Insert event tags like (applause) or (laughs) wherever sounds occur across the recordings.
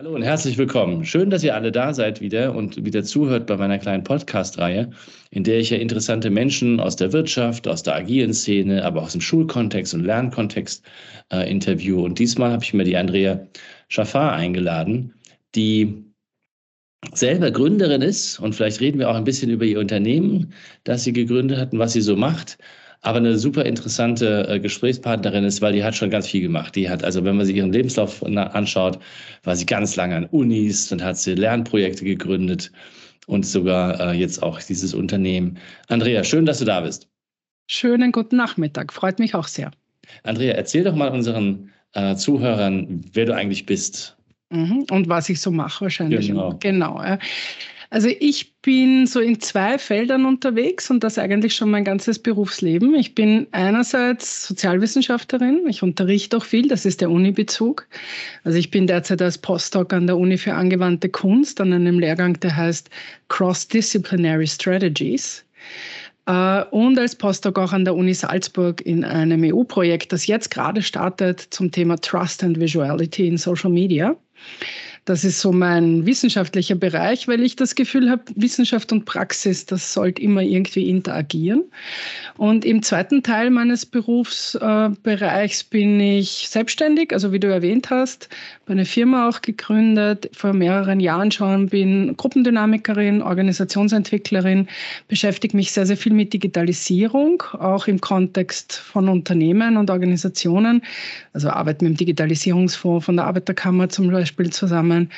Hallo und herzlich willkommen. Schön, dass ihr alle da seid wieder und wieder zuhört bei meiner kleinen Podcast-Reihe, in der ich ja interessante Menschen aus der Wirtschaft, aus der agilen Szene, aber auch aus dem Schulkontext und Lernkontext äh, interviewe. Und diesmal habe ich mir die Andrea Schaffar eingeladen, die selber Gründerin ist und vielleicht reden wir auch ein bisschen über ihr Unternehmen, das sie gegründet hat und was sie so macht aber eine super interessante äh, Gesprächspartnerin ist, weil die hat schon ganz viel gemacht. Die hat, also wenn man sich ihren Lebenslauf anschaut, war sie ganz lange an Unis, dann hat sie Lernprojekte gegründet und sogar äh, jetzt auch dieses Unternehmen. Andrea, schön, dass du da bist. Schönen guten Nachmittag, freut mich auch sehr. Andrea, erzähl doch mal unseren äh, Zuhörern, wer du eigentlich bist. Mhm, und was ich so mache wahrscheinlich. Genau. genau. Also ich bin so in zwei Feldern unterwegs und das eigentlich schon mein ganzes Berufsleben. Ich bin einerseits Sozialwissenschaftlerin, ich unterrichte auch viel, das ist der Uni-Bezug. Also ich bin derzeit als Postdoc an der Uni für angewandte Kunst an einem Lehrgang, der heißt Cross-Disciplinary Strategies äh, und als Postdoc auch an der Uni Salzburg in einem EU-Projekt, das jetzt gerade startet zum Thema Trust and Visuality in Social Media. Das ist so mein wissenschaftlicher Bereich, weil ich das Gefühl habe, Wissenschaft und Praxis, das sollte immer irgendwie interagieren. Und im zweiten Teil meines Berufsbereichs bin ich selbstständig, also wie du erwähnt hast, bei einer Firma auch gegründet, vor mehreren Jahren schon, bin Gruppendynamikerin, Organisationsentwicklerin, beschäftige mich sehr, sehr viel mit Digitalisierung, auch im Kontext von Unternehmen und Organisationen. Also arbeite mit dem Digitalisierungsfonds von der Arbeiterkammer zum Beispiel zusammen zusammen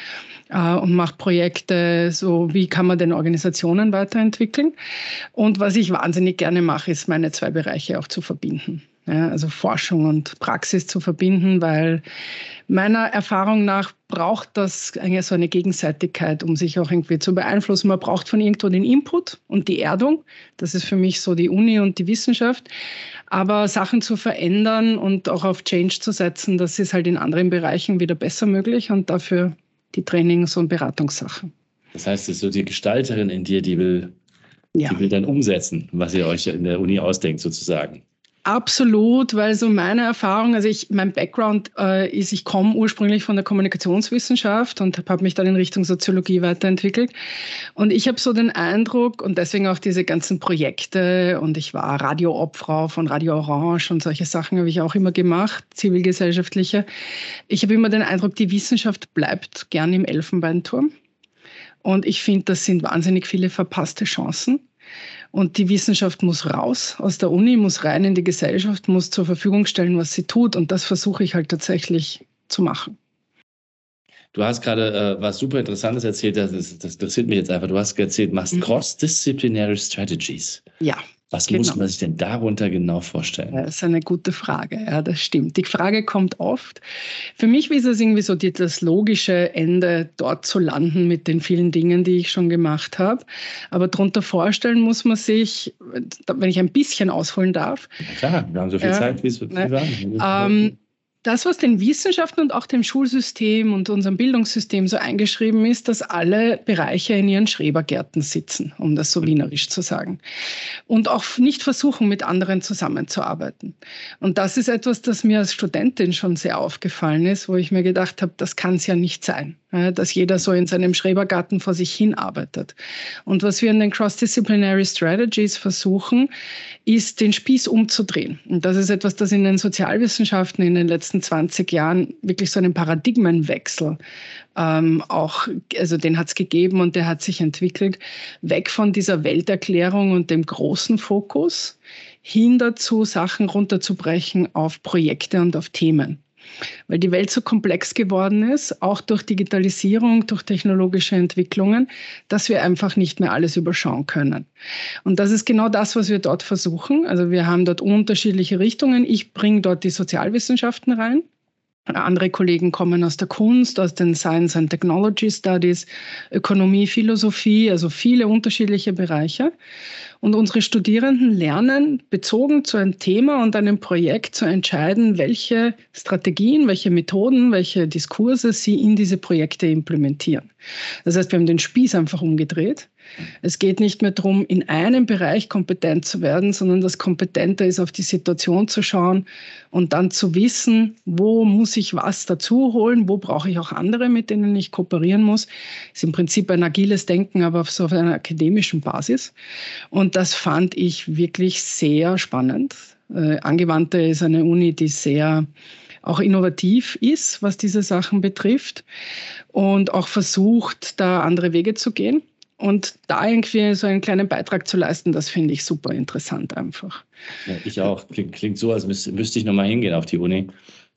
äh, und mache Projekte, so wie kann man denn Organisationen weiterentwickeln. Und was ich wahnsinnig gerne mache, ist meine zwei Bereiche auch zu verbinden. Ja, also Forschung und Praxis zu verbinden, weil meiner Erfahrung nach braucht das eigentlich so eine Gegenseitigkeit, um sich auch irgendwie zu beeinflussen. Man braucht von irgendwo den Input und die Erdung. Das ist für mich so die Uni und die Wissenschaft. Aber Sachen zu verändern und auch auf Change zu setzen, das ist halt in anderen Bereichen wieder besser möglich und dafür die Trainings- und Beratungssachen. Das heißt, es ist so die Gestalterin in dir, die will, ja. die will dann umsetzen, was ihr euch in der Uni ausdenkt, sozusagen. Absolut, weil so meine Erfahrung, also ich, mein Background äh, ist, ich komme ursprünglich von der Kommunikationswissenschaft und habe mich dann in Richtung Soziologie weiterentwickelt. Und ich habe so den Eindruck und deswegen auch diese ganzen Projekte und ich war Radioobfrau von Radio Orange und solche Sachen habe ich auch immer gemacht, zivilgesellschaftliche. Ich habe immer den Eindruck, die Wissenschaft bleibt gern im Elfenbeinturm. Und ich finde, das sind wahnsinnig viele verpasste Chancen. Und die Wissenschaft muss raus aus der Uni, muss rein in die Gesellschaft, muss zur Verfügung stellen, was sie tut. Und das versuche ich halt tatsächlich zu machen. Du hast gerade äh, was super Interessantes erzählt, das, das, das interessiert mich jetzt einfach. Du hast erzählt, machst mhm. Cross-Disciplinary Strategies. Ja. Was genau. muss man sich denn darunter genau vorstellen? Das ist eine gute Frage, ja, das stimmt. Die Frage kommt oft. Für mich ist es irgendwie so die, das logische Ende, dort zu landen mit den vielen Dingen, die ich schon gemacht habe. Aber darunter vorstellen muss man sich, wenn ich ein bisschen ausholen darf. Ja, klar, wir haben so viel äh, Zeit, wie es ne, war. Ähm, das, was den Wissenschaften und auch dem Schulsystem und unserem Bildungssystem so eingeschrieben ist, dass alle Bereiche in ihren Schrebergärten sitzen, um das so wienerisch zu sagen. Und auch nicht versuchen, mit anderen zusammenzuarbeiten. Und das ist etwas, das mir als Studentin schon sehr aufgefallen ist, wo ich mir gedacht habe, das kann es ja nicht sein dass jeder so in seinem Schrebergarten vor sich hin arbeitet. Und was wir in den Cross-Disciplinary Strategies versuchen, ist, den Spieß umzudrehen. Und das ist etwas, das in den Sozialwissenschaften in den letzten 20 Jahren wirklich so einen Paradigmenwechsel ähm, auch, also den hat es gegeben und der hat sich entwickelt, weg von dieser Welterklärung und dem großen Fokus hin dazu, Sachen runterzubrechen auf Projekte und auf Themen weil die Welt so komplex geworden ist, auch durch Digitalisierung, durch technologische Entwicklungen, dass wir einfach nicht mehr alles überschauen können. Und das ist genau das, was wir dort versuchen. Also wir haben dort unterschiedliche Richtungen. Ich bringe dort die Sozialwissenschaften rein. Andere Kollegen kommen aus der Kunst, aus den Science and Technology Studies, Ökonomie, Philosophie, also viele unterschiedliche Bereiche. Und unsere Studierenden lernen, bezogen zu einem Thema und einem Projekt zu entscheiden, welche Strategien, welche Methoden, welche Diskurse sie in diese Projekte implementieren. Das heißt, wir haben den Spieß einfach umgedreht. Es geht nicht mehr darum, in einem Bereich kompetent zu werden, sondern das Kompetente ist, auf die Situation zu schauen und dann zu wissen, wo muss ich was dazu holen, wo brauche ich auch andere, mit denen ich kooperieren muss. Das ist im Prinzip ein agiles Denken, aber auf einer akademischen Basis. Und das fand ich wirklich sehr spannend. Äh, Angewandte ist eine Uni, die sehr auch innovativ ist, was diese Sachen betrifft und auch versucht, da andere Wege zu gehen. Und da irgendwie so einen kleinen Beitrag zu leisten, das finde ich super interessant einfach. Ja, ich auch. Klingt, klingt so, als müsste, müsste ich nochmal hingehen auf die Uni. (laughs)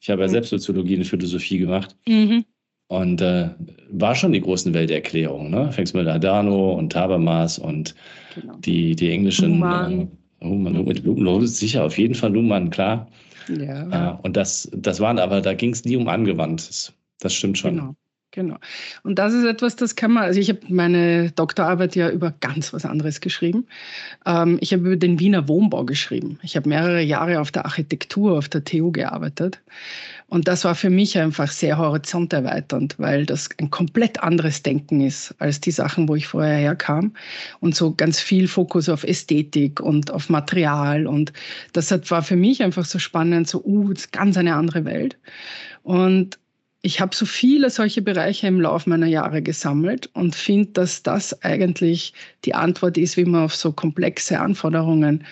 ich habe ja selbst Soziologie und Philosophie gemacht. Mhm. Und äh, war schon die großen Welterklärungen. Ne? Fängst mit Adano und Habermas und genau. die, die englischen. Luhmann. Äh, Luhmann, Luhmann, sicher, auf jeden Fall Luhmann, klar. Ja. Äh, und das, das waren aber, da ging es nie um Angewandtes. Das stimmt schon. Genau. Genau. Und das ist etwas, das kann man, also ich habe meine Doktorarbeit ja über ganz was anderes geschrieben. Ähm, ich habe über den Wiener Wohnbau geschrieben. Ich habe mehrere Jahre auf der Architektur auf der TU gearbeitet. Und das war für mich einfach sehr horizonterweiternd, weil das ein komplett anderes Denken ist als die Sachen, wo ich vorher herkam. Und so ganz viel Fokus auf Ästhetik und auf Material. Und das war für mich einfach so spannend, so, uh, ist ganz eine andere Welt. Und ich habe so viele solche Bereiche im Laufe meiner Jahre gesammelt und finde, dass das eigentlich die Antwort ist, wie man auf so komplexe Anforderungen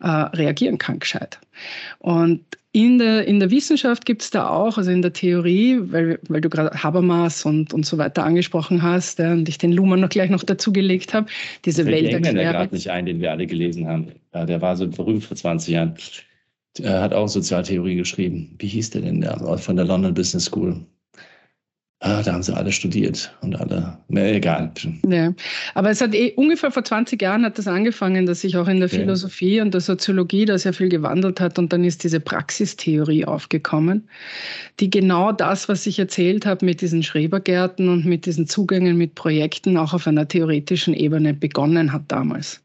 äh, reagieren kann, gescheit. Und in der, in der Wissenschaft gibt es da auch, also in der Theorie, weil, weil du gerade Habermas und, und so weiter angesprochen hast ja, und ich den Luhmann noch gleich noch dazugelegt habe, diese Welt erklärt. Der gerade nicht ein, den wir alle gelesen haben. Ja, der war so berühmt vor 20 Jahren. Er hat auch Sozialtheorie geschrieben. Wie hieß der denn der? Von der London Business School. Ah, da haben sie alle studiert und alle. Ne, egal. Ja. Aber es hat eh, ungefähr vor 20 Jahren hat das angefangen, dass sich auch in der okay. Philosophie und der Soziologie da sehr viel gewandelt hat und dann ist diese Praxistheorie aufgekommen, die genau das, was ich erzählt habe mit diesen Schrebergärten und mit diesen Zugängen mit Projekten auch auf einer theoretischen Ebene begonnen hat damals.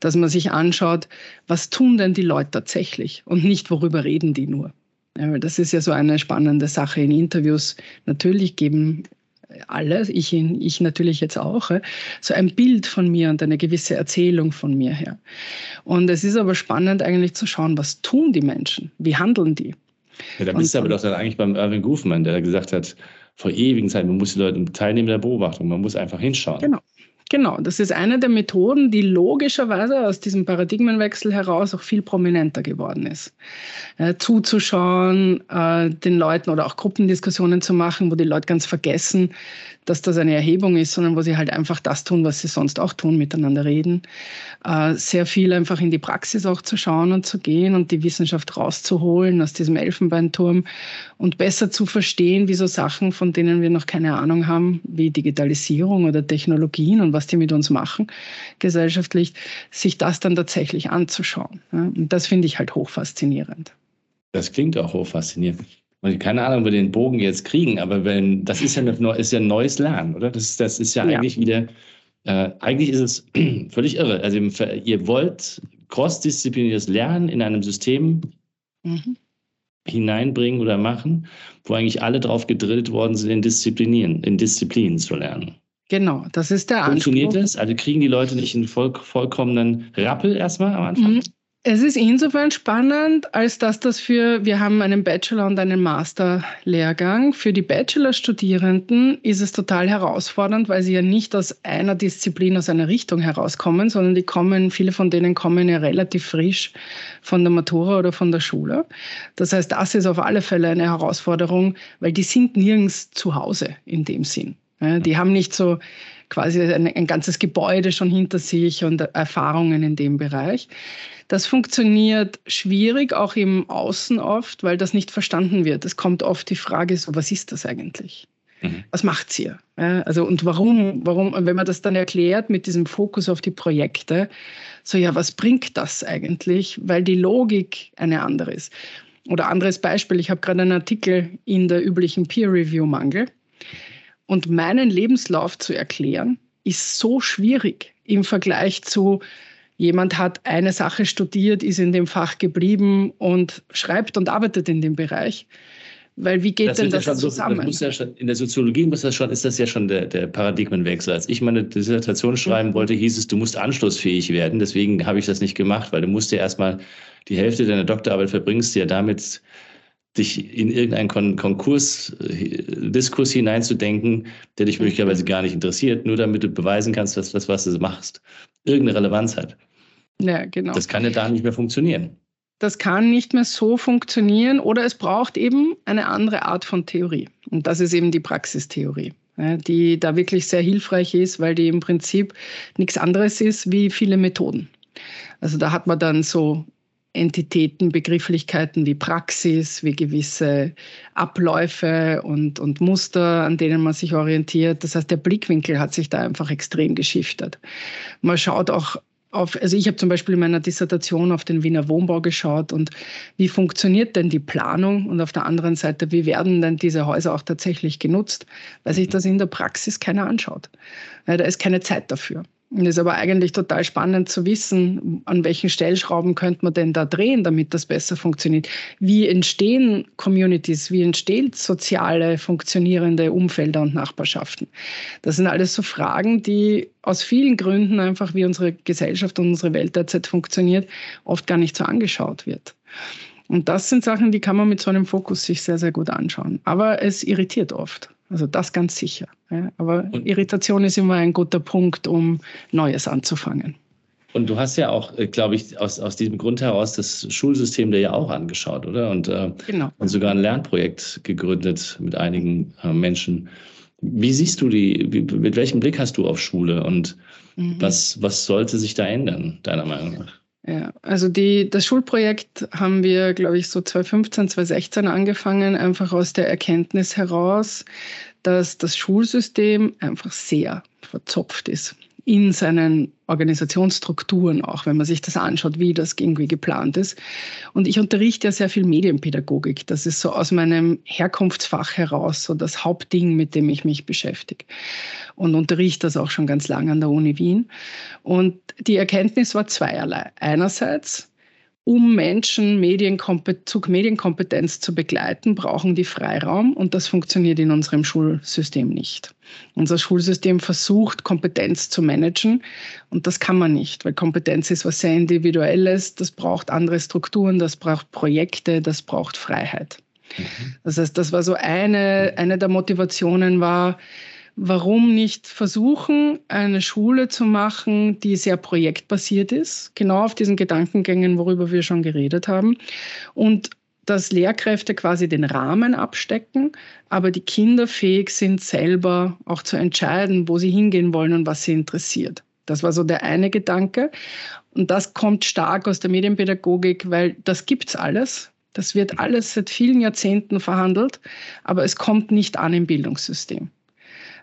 Dass man sich anschaut, was tun denn die Leute tatsächlich und nicht, worüber reden die nur. Das ist ja so eine spannende Sache in Interviews. Natürlich geben alle, ich, ich natürlich jetzt auch, so ein Bild von mir und eine gewisse Erzählung von mir her. Und es ist aber spannend eigentlich zu schauen, was tun die Menschen? Wie handeln die? Ja, da bist du aber doch dann eigentlich beim Irving Goofman, der gesagt hat, vor ewigen Zeiten, man muss die Leute teilnehmen der Beobachtung, man muss einfach hinschauen. Genau. Genau, das ist eine der Methoden, die logischerweise aus diesem Paradigmenwechsel heraus auch viel prominenter geworden ist. Äh, zuzuschauen, äh, den Leuten oder auch Gruppendiskussionen zu machen, wo die Leute ganz vergessen, dass das eine Erhebung ist, sondern wo sie halt einfach das tun, was sie sonst auch tun, miteinander reden. Äh, sehr viel einfach in die Praxis auch zu schauen und zu gehen und die Wissenschaft rauszuholen aus diesem Elfenbeinturm und besser zu verstehen, wie so Sachen, von denen wir noch keine Ahnung haben, wie Digitalisierung oder Technologien und was die mit uns machen gesellschaftlich, sich das dann tatsächlich anzuschauen. Und das finde ich halt hochfaszinierend. Das klingt auch hochfaszinierend keine Ahnung, ob wir den Bogen jetzt kriegen, aber wenn, das ist ja, eine, ist ja ein neues Lernen, oder? Das, das ist ja, ja. eigentlich wieder, äh, eigentlich ist es (clears throat) völlig irre. Also ihr wollt crossdisziplinäres Lernen in einem System mhm. hineinbringen oder machen, wo eigentlich alle drauf gedrillt worden sind, in Disziplinieren, in Disziplinen zu lernen. Genau, das ist der Anspruch. Funktioniert das? Also kriegen die Leute nicht einen voll, vollkommenen Rappel erstmal am Anfang? Mhm. Es ist insofern spannend, als dass das für, wir haben einen Bachelor- und einen Master-Lehrgang. Für die Bachelor-Studierenden ist es total herausfordernd, weil sie ja nicht aus einer Disziplin, aus einer Richtung herauskommen, sondern die kommen, viele von denen kommen ja relativ frisch von der Matura oder von der Schule. Das heißt, das ist auf alle Fälle eine Herausforderung, weil die sind nirgends zu Hause in dem Sinn. Die haben nicht so quasi ein, ein ganzes Gebäude schon hinter sich und Erfahrungen in dem Bereich. Das funktioniert schwierig, auch im Außen oft, weil das nicht verstanden wird. Es kommt oft die Frage so, was ist das eigentlich? Mhm. Was macht's hier? Also, und warum, warum, wenn man das dann erklärt mit diesem Fokus auf die Projekte, so, ja, was bringt das eigentlich? Weil die Logik eine andere ist. Oder anderes Beispiel, ich habe gerade einen Artikel in der üblichen Peer-Review-Mangel. Und meinen Lebenslauf zu erklären, ist so schwierig im Vergleich zu jemand hat eine Sache studiert, ist in dem Fach geblieben und schreibt und arbeitet in dem Bereich. Weil wie geht das denn das ja zusammen? Das ja schon, in der Soziologie muss das schon, ist das ja schon der, der Paradigmenwechsel. Als ich meine Dissertation schreiben mhm. wollte, hieß es, du musst anschlussfähig werden. Deswegen habe ich das nicht gemacht, weil du musst ja erstmal die Hälfte deiner Doktorarbeit verbringst, ja damit dich in irgendeinen Kon Konkurs, äh, Diskurs hineinzudenken, der dich möglicherweise gar nicht interessiert, nur damit du beweisen kannst, dass das, was du machst, irgendeine Relevanz hat. Ja, genau. Das kann ja da nicht mehr funktionieren das kann nicht mehr so funktionieren oder es braucht eben eine andere Art von Theorie. Und das ist eben die Praxistheorie, die da wirklich sehr hilfreich ist, weil die im Prinzip nichts anderes ist wie viele Methoden. Also da hat man dann so Entitäten, Begrifflichkeiten wie Praxis, wie gewisse Abläufe und, und Muster, an denen man sich orientiert. Das heißt, der Blickwinkel hat sich da einfach extrem geschiftet. Man schaut auch auf, also ich habe zum Beispiel in meiner Dissertation auf den Wiener Wohnbau geschaut und wie funktioniert denn die Planung und auf der anderen Seite, wie werden denn diese Häuser auch tatsächlich genutzt, weil sich das in der Praxis keiner anschaut. Ja, da ist keine Zeit dafür. Es ist aber eigentlich total spannend zu wissen, an welchen Stellschrauben könnte man denn da drehen, damit das besser funktioniert. Wie entstehen Communities, wie entstehen soziale, funktionierende Umfelder und Nachbarschaften? Das sind alles so Fragen, die aus vielen Gründen einfach, wie unsere Gesellschaft und unsere Welt derzeit funktioniert, oft gar nicht so angeschaut wird. Und das sind Sachen, die kann man mit so einem Fokus sich sehr, sehr gut anschauen. Aber es irritiert oft. Also das ganz sicher. Ja. Aber und, Irritation ist immer ein guter Punkt, um Neues anzufangen. Und du hast ja auch, äh, glaube ich, aus, aus diesem Grund heraus das Schulsystem dir ja auch angeschaut, oder? Und, äh, genau. und sogar ein Lernprojekt gegründet mit einigen äh, Menschen. Wie siehst du die, wie, mit welchem Blick hast du auf Schule und mhm. was, was sollte sich da ändern, deiner Meinung nach? Ja, also die, das Schulprojekt haben wir, glaube ich, so 2015, 2016 angefangen, einfach aus der Erkenntnis heraus, dass das Schulsystem einfach sehr verzopft ist in seinen Organisationsstrukturen auch, wenn man sich das anschaut, wie das irgendwie geplant ist. Und ich unterrichte ja sehr viel Medienpädagogik. Das ist so aus meinem Herkunftsfach heraus so das Hauptding, mit dem ich mich beschäftige. Und unterrichte das auch schon ganz lange an der Uni Wien. Und die Erkenntnis war zweierlei. Einerseits, um Menschen zu Medienkompetenz zu begleiten, brauchen die Freiraum und das funktioniert in unserem Schulsystem nicht. Unser Schulsystem versucht, Kompetenz zu managen und das kann man nicht, weil Kompetenz ist was sehr Individuelles, das braucht andere Strukturen, das braucht Projekte, das braucht Freiheit. Mhm. Das heißt, das war so eine, eine der Motivationen war, warum nicht versuchen, eine Schule zu machen, die sehr projektbasiert ist, genau auf diesen Gedankengängen, worüber wir schon geredet haben. Und dass Lehrkräfte quasi den Rahmen abstecken, aber die Kinder fähig sind, selber auch zu entscheiden, wo sie hingehen wollen und was sie interessiert. Das war so der eine Gedanke. Und das kommt stark aus der Medienpädagogik, weil das gibt's alles. Das wird alles seit vielen Jahrzehnten verhandelt, aber es kommt nicht an im Bildungssystem.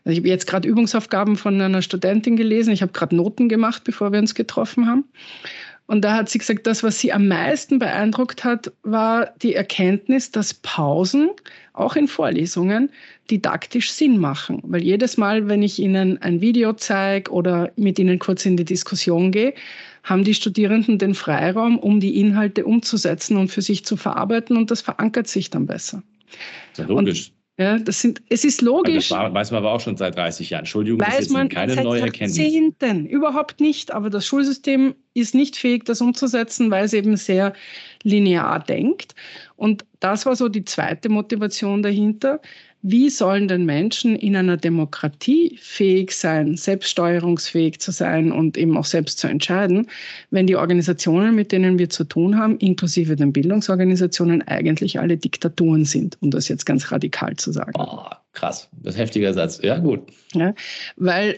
Also ich habe jetzt gerade Übungsaufgaben von einer Studentin gelesen. Ich habe gerade Noten gemacht, bevor wir uns getroffen haben. Und da hat sie gesagt, das, was sie am meisten beeindruckt hat, war die Erkenntnis, dass Pausen auch in Vorlesungen didaktisch Sinn machen. Weil jedes Mal, wenn ich ihnen ein Video zeige oder mit ihnen kurz in die Diskussion gehe, haben die Studierenden den Freiraum, um die Inhalte umzusetzen und für sich zu verarbeiten und das verankert sich dann besser. Ja, logisch. Und ja, das sind, es ist logisch. Das weiß man aber auch schon seit 30 Jahren. Entschuldigung, weiß das ist man keine seit neue Erkenntnis. Jahrzehnten, überhaupt nicht. Aber das Schulsystem ist nicht fähig, das umzusetzen, weil es eben sehr linear denkt. Und das war so die zweite Motivation dahinter. Wie sollen denn Menschen in einer Demokratie fähig sein, selbststeuerungsfähig zu sein und eben auch selbst zu entscheiden, wenn die Organisationen, mit denen wir zu tun haben, inklusive den Bildungsorganisationen, eigentlich alle Diktaturen sind, um das jetzt ganz radikal zu sagen. Oh, krass, das ist ein heftiger Satz. Ja, gut. Ja, weil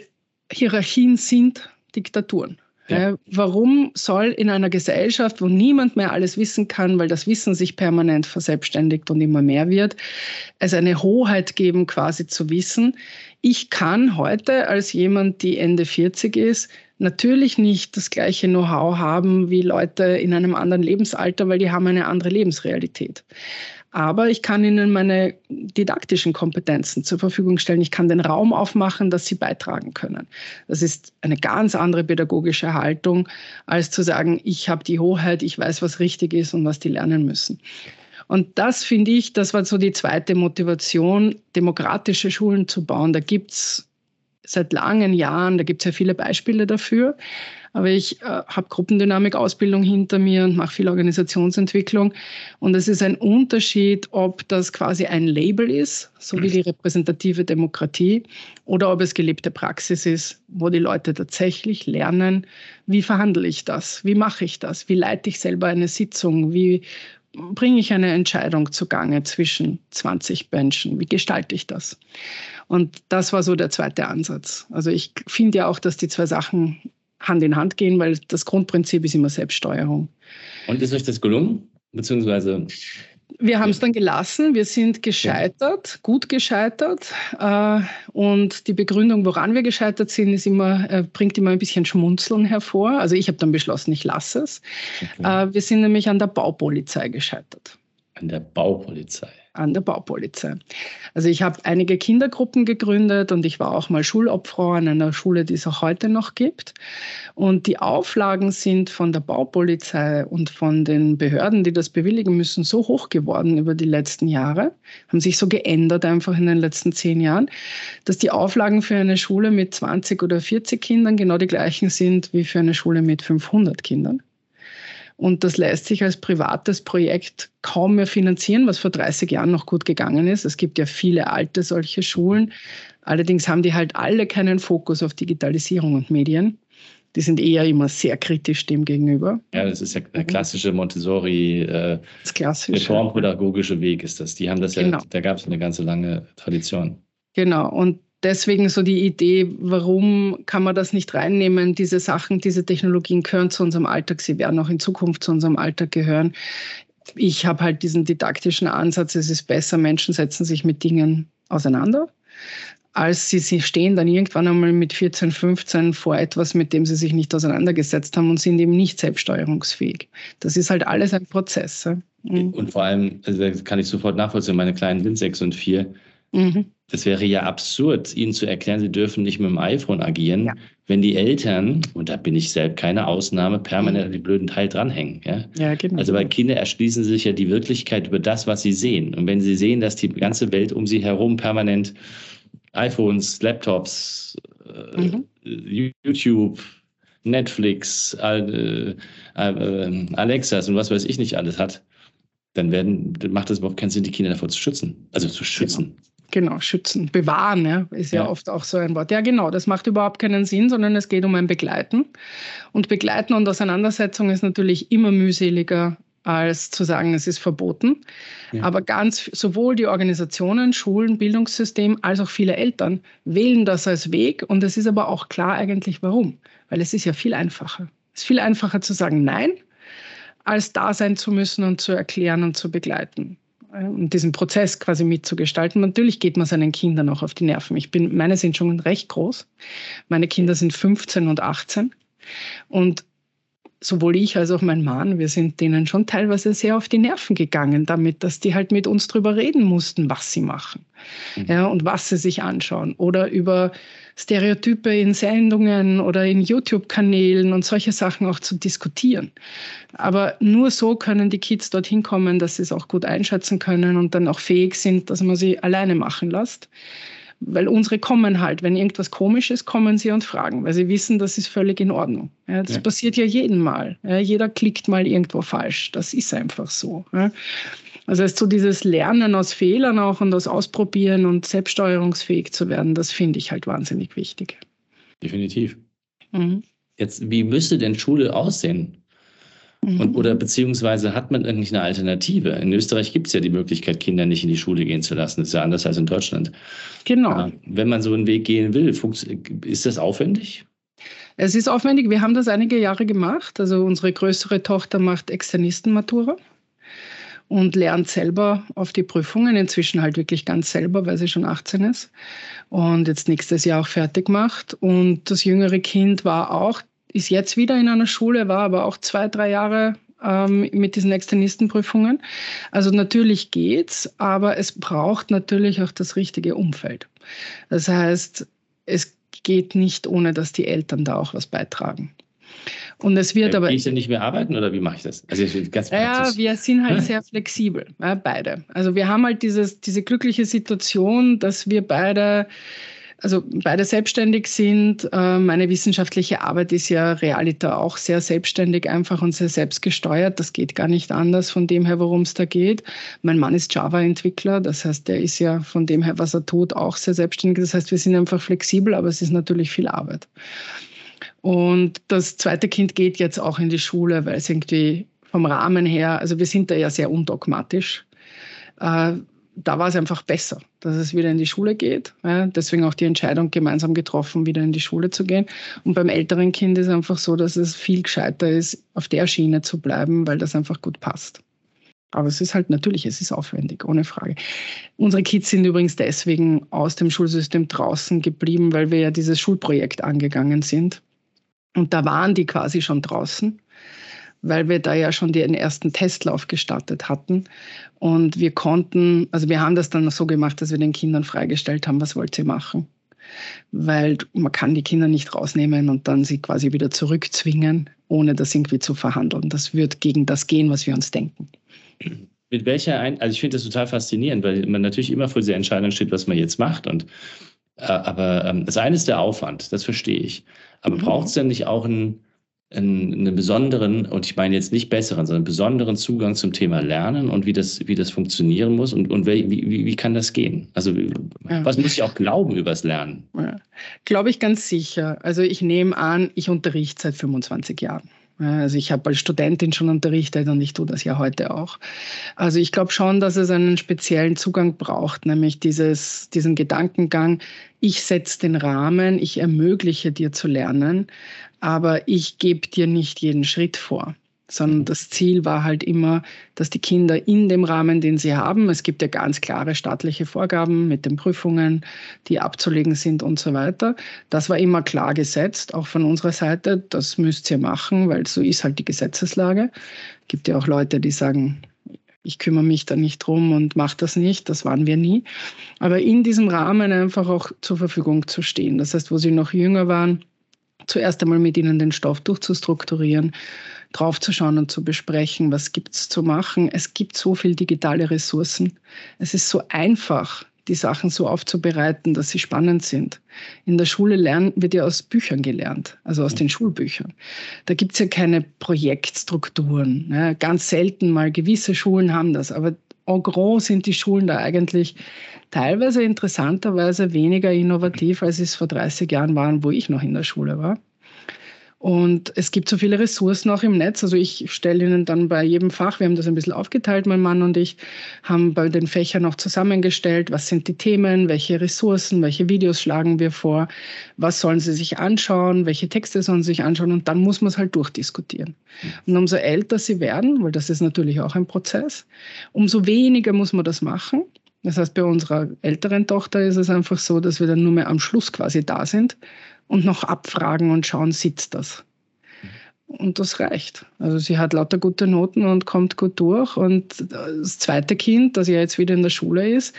Hierarchien sind Diktaturen. Ja. Warum soll in einer Gesellschaft, wo niemand mehr alles wissen kann, weil das Wissen sich permanent verselbstständigt und immer mehr wird, es eine Hoheit geben, quasi zu wissen, ich kann heute als jemand, die Ende 40 ist, natürlich nicht das gleiche Know-how haben wie Leute in einem anderen Lebensalter, weil die haben eine andere Lebensrealität. Aber ich kann ihnen meine didaktischen Kompetenzen zur Verfügung stellen. Ich kann den Raum aufmachen, dass sie beitragen können. Das ist eine ganz andere pädagogische Haltung, als zu sagen, ich habe die Hoheit, ich weiß, was richtig ist und was die lernen müssen. Und das finde ich, das war so die zweite Motivation, demokratische Schulen zu bauen. Da gibt es seit langen Jahren, da gibt es ja viele Beispiele dafür. Aber ich äh, habe Gruppendynamik-Ausbildung hinter mir und mache viel Organisationsentwicklung. Und es ist ein Unterschied, ob das quasi ein Label ist, so wie die repräsentative Demokratie, oder ob es gelebte Praxis ist, wo die Leute tatsächlich lernen, wie verhandle ich das, wie mache ich das, wie leite ich selber eine Sitzung, wie bringe ich eine Entscheidung zugange zwischen 20 Menschen? Wie gestalte ich das? Und das war so der zweite Ansatz. Also ich finde ja auch, dass die zwei Sachen Hand in Hand gehen, weil das Grundprinzip ist immer Selbststeuerung. Und ist euch das gelungen? Beziehungsweise wir haben es dann gelassen. Wir sind gescheitert, gut gescheitert. Äh, und die Begründung, woran wir gescheitert sind, ist immer, äh, bringt immer ein bisschen Schmunzeln hervor. Also ich habe dann beschlossen, ich lasse es. Okay. Äh, wir sind nämlich an der Baupolizei gescheitert. An der Baupolizei an der Baupolizei. Also ich habe einige Kindergruppen gegründet und ich war auch mal Schulobfrau an einer Schule, die es auch heute noch gibt. Und die Auflagen sind von der Baupolizei und von den Behörden, die das bewilligen müssen, so hoch geworden über die letzten Jahre, haben sich so geändert einfach in den letzten zehn Jahren, dass die Auflagen für eine Schule mit 20 oder 40 Kindern genau die gleichen sind wie für eine Schule mit 500 Kindern. Und das lässt sich als privates Projekt kaum mehr finanzieren, was vor 30 Jahren noch gut gegangen ist. Es gibt ja viele alte solche Schulen. Allerdings haben die halt alle keinen Fokus auf Digitalisierung und Medien. Die sind eher immer sehr kritisch dem gegenüber. Ja, das ist ja der klassische Montessori äh, reformpädagogische Weg ist das. Die haben das genau. ja, da gab es eine ganze lange Tradition. Genau. Und deswegen so die Idee, warum kann man das nicht reinnehmen? Diese Sachen, diese Technologien gehören zu unserem Alltag, sie werden auch in Zukunft zu unserem Alltag gehören. Ich habe halt diesen didaktischen Ansatz, es ist besser, Menschen setzen sich mit Dingen auseinander, als sie, sie stehen dann irgendwann einmal mit 14, 15 vor etwas, mit dem sie sich nicht auseinandergesetzt haben und sind eben nicht selbststeuerungsfähig. Das ist halt alles ein Prozess. Mhm. Und vor allem, also das kann ich sofort nachvollziehen, meine kleinen sind sechs und vier. Mhm. Das wäre ja absurd, ihnen zu erklären, sie dürfen nicht mit dem iPhone agieren, ja. wenn die Eltern, und da bin ich selbst keine Ausnahme, permanent an die blöden Teil dranhängen. Ja? ja genau. Also weil Kinder erschließen sich ja die Wirklichkeit über das, was sie sehen. Und wenn sie sehen, dass die ganze Welt um sie herum permanent iPhones, Laptops, äh, mhm. YouTube, Netflix, äh, äh, Alexas und was weiß ich nicht alles hat, dann werden, macht es überhaupt keinen Sinn, die Kinder davor zu schützen. Also zu schützen. Genau. Genau, schützen, bewahren, ja, ist ja, ja, oft auch so ein Wort. Ja, genau, das macht überhaupt keinen Sinn, sondern es geht um ein Begleiten. Und Begleiten und Auseinandersetzung ist natürlich immer mühseliger, als zu sagen, es ist verboten. Ja. Aber ganz sowohl die Organisationen, Schulen, Bildungssystem als auch viele Eltern wählen das als Weg. Und es ist aber auch klar eigentlich warum. Weil es ist ja viel einfacher. Es ist viel einfacher zu sagen Nein, als da sein zu müssen und zu erklären und zu begleiten und diesen Prozess quasi mitzugestalten. Natürlich geht man seinen Kindern auch auf die Nerven. Ich bin, meine sind schon recht groß. Meine Kinder sind 15 und 18. Und sowohl ich als auch mein Mann, wir sind denen schon teilweise sehr auf die Nerven gegangen damit, dass die halt mit uns drüber reden mussten, was sie machen mhm. ja, und was sie sich anschauen. Oder über Stereotype in Sendungen oder in YouTube-Kanälen und solche Sachen auch zu diskutieren. Aber nur so können die Kids dorthin kommen, dass sie es auch gut einschätzen können und dann auch fähig sind, dass man sie alleine machen lässt. Weil unsere kommen halt, wenn irgendwas komisch ist, kommen sie und fragen, weil sie wissen, das ist völlig in Ordnung. Ja, das ja. passiert ja jeden Mal. Ja, jeder klickt mal irgendwo falsch. Das ist einfach so. Also es ist so dieses Lernen aus Fehlern auch und aus Ausprobieren und selbststeuerungsfähig zu werden, das finde ich halt wahnsinnig wichtig. Definitiv. Mhm. Jetzt, wie müsste denn Schule aussehen? Mhm. Und, oder beziehungsweise hat man eigentlich eine Alternative? In Österreich gibt es ja die Möglichkeit, Kinder nicht in die Schule gehen zu lassen. Das ist ja anders als in Deutschland. Genau. Wenn man so einen Weg gehen will, ist das aufwendig? Es ist aufwendig. Wir haben das einige Jahre gemacht. Also unsere größere Tochter macht Externistenmatura. Und lernt selber auf die Prüfungen, inzwischen halt wirklich ganz selber, weil sie schon 18 ist und jetzt nächstes Jahr auch fertig macht. Und das jüngere Kind war auch, ist jetzt wieder in einer Schule, war aber auch zwei, drei Jahre ähm, mit diesen Externistenprüfungen. Also natürlich geht's, aber es braucht natürlich auch das richtige Umfeld. Das heißt, es geht nicht, ohne dass die Eltern da auch was beitragen. Und es wird äh, aber. Gehe ich denn nicht mehr arbeiten oder wie mache ich das? Also ganz ja, wir sind halt (laughs) sehr flexibel, ja, beide. Also wir haben halt dieses, diese glückliche Situation, dass wir beide also beide selbstständig sind. Äh, meine wissenschaftliche Arbeit ist ja realiter auch sehr selbstständig einfach und sehr selbstgesteuert. Das geht gar nicht anders von dem her, worum es da geht. Mein Mann ist Java-Entwickler, das heißt, der ist ja von dem her, was er tut, auch sehr selbstständig. Das heißt, wir sind einfach flexibel, aber es ist natürlich viel Arbeit. Und das zweite Kind geht jetzt auch in die Schule, weil es irgendwie vom Rahmen her, also wir sind da ja sehr undogmatisch. Äh, da war es einfach besser, dass es wieder in die Schule geht. Ja, deswegen auch die Entscheidung gemeinsam getroffen, wieder in die Schule zu gehen. Und beim älteren Kind ist einfach so, dass es viel gescheiter ist, auf der Schiene zu bleiben, weil das einfach gut passt. Aber es ist halt natürlich, es ist aufwendig, ohne Frage. Unsere Kids sind übrigens deswegen aus dem Schulsystem draußen geblieben, weil wir ja dieses Schulprojekt angegangen sind. Und da waren die quasi schon draußen weil wir da ja schon den ersten Testlauf gestartet hatten. Und wir konnten, also wir haben das dann so gemacht, dass wir den Kindern freigestellt haben, was wollt ihr machen? Weil man kann die Kinder nicht rausnehmen und dann sie quasi wieder zurückzwingen, ohne das irgendwie zu verhandeln. Das wird gegen das gehen, was wir uns denken. Mit welcher, Ein also ich finde das total faszinierend, weil man natürlich immer vor dieser Entscheidung steht, was man jetzt macht. Und aber ähm, das eine ist der Aufwand, das verstehe ich. Aber mhm. braucht es denn nicht auch ein einen, besonderen, und ich meine jetzt nicht besseren, sondern besonderen Zugang zum Thema Lernen und wie das, wie das funktionieren muss und, und wie, wie, wie kann das gehen? Also ja. was muss ich auch glauben übers Lernen? Ja. Glaube ich ganz sicher. Also ich nehme an, ich unterrichte seit 25 Jahren. Also ich habe als Studentin schon unterrichtet und ich tue das ja heute auch. Also ich glaube schon, dass es einen speziellen Zugang braucht, nämlich dieses, diesen Gedankengang, ich setze den Rahmen, ich ermögliche dir zu lernen, aber ich gebe dir nicht jeden Schritt vor sondern mhm. das Ziel war halt immer, dass die Kinder in dem Rahmen, den sie haben, es gibt ja ganz klare staatliche Vorgaben mit den Prüfungen, die abzulegen sind und so weiter. Das war immer klar gesetzt, auch von unserer Seite, das müsst ihr machen, weil so ist halt die Gesetzeslage. Es gibt ja auch Leute, die sagen, ich kümmere mich da nicht drum und mache das nicht, das waren wir nie. Aber in diesem Rahmen einfach auch zur Verfügung zu stehen. Das heißt, wo sie noch jünger waren, zuerst einmal mit ihnen den Stoff durchzustrukturieren, draufzuschauen und zu besprechen, was gibt es zu machen. Es gibt so viele digitale Ressourcen. Es ist so einfach, die Sachen so aufzubereiten, dass sie spannend sind. In der Schule lernen, wird ja aus Büchern gelernt, also aus den Schulbüchern. Da gibt es ja keine Projektstrukturen. Ja, ganz selten mal gewisse Schulen haben das, aber en gros sind die Schulen da eigentlich teilweise interessanterweise weniger innovativ, als es vor 30 Jahren waren, wo ich noch in der Schule war. Und es gibt so viele Ressourcen auch im Netz. Also ich stelle Ihnen dann bei jedem Fach, wir haben das ein bisschen aufgeteilt, mein Mann und ich, haben bei den Fächern noch zusammengestellt, was sind die Themen, welche Ressourcen, welche Videos schlagen wir vor, was sollen Sie sich anschauen, welche Texte sollen Sie sich anschauen und dann muss man es halt durchdiskutieren. Und umso älter Sie werden, weil das ist natürlich auch ein Prozess, umso weniger muss man das machen. Das heißt, bei unserer älteren Tochter ist es einfach so, dass wir dann nur mehr am Schluss quasi da sind und noch abfragen und schauen, sitzt das. Und das reicht. Also sie hat lauter gute Noten und kommt gut durch. Und das zweite Kind, das ja jetzt wieder in der Schule ist,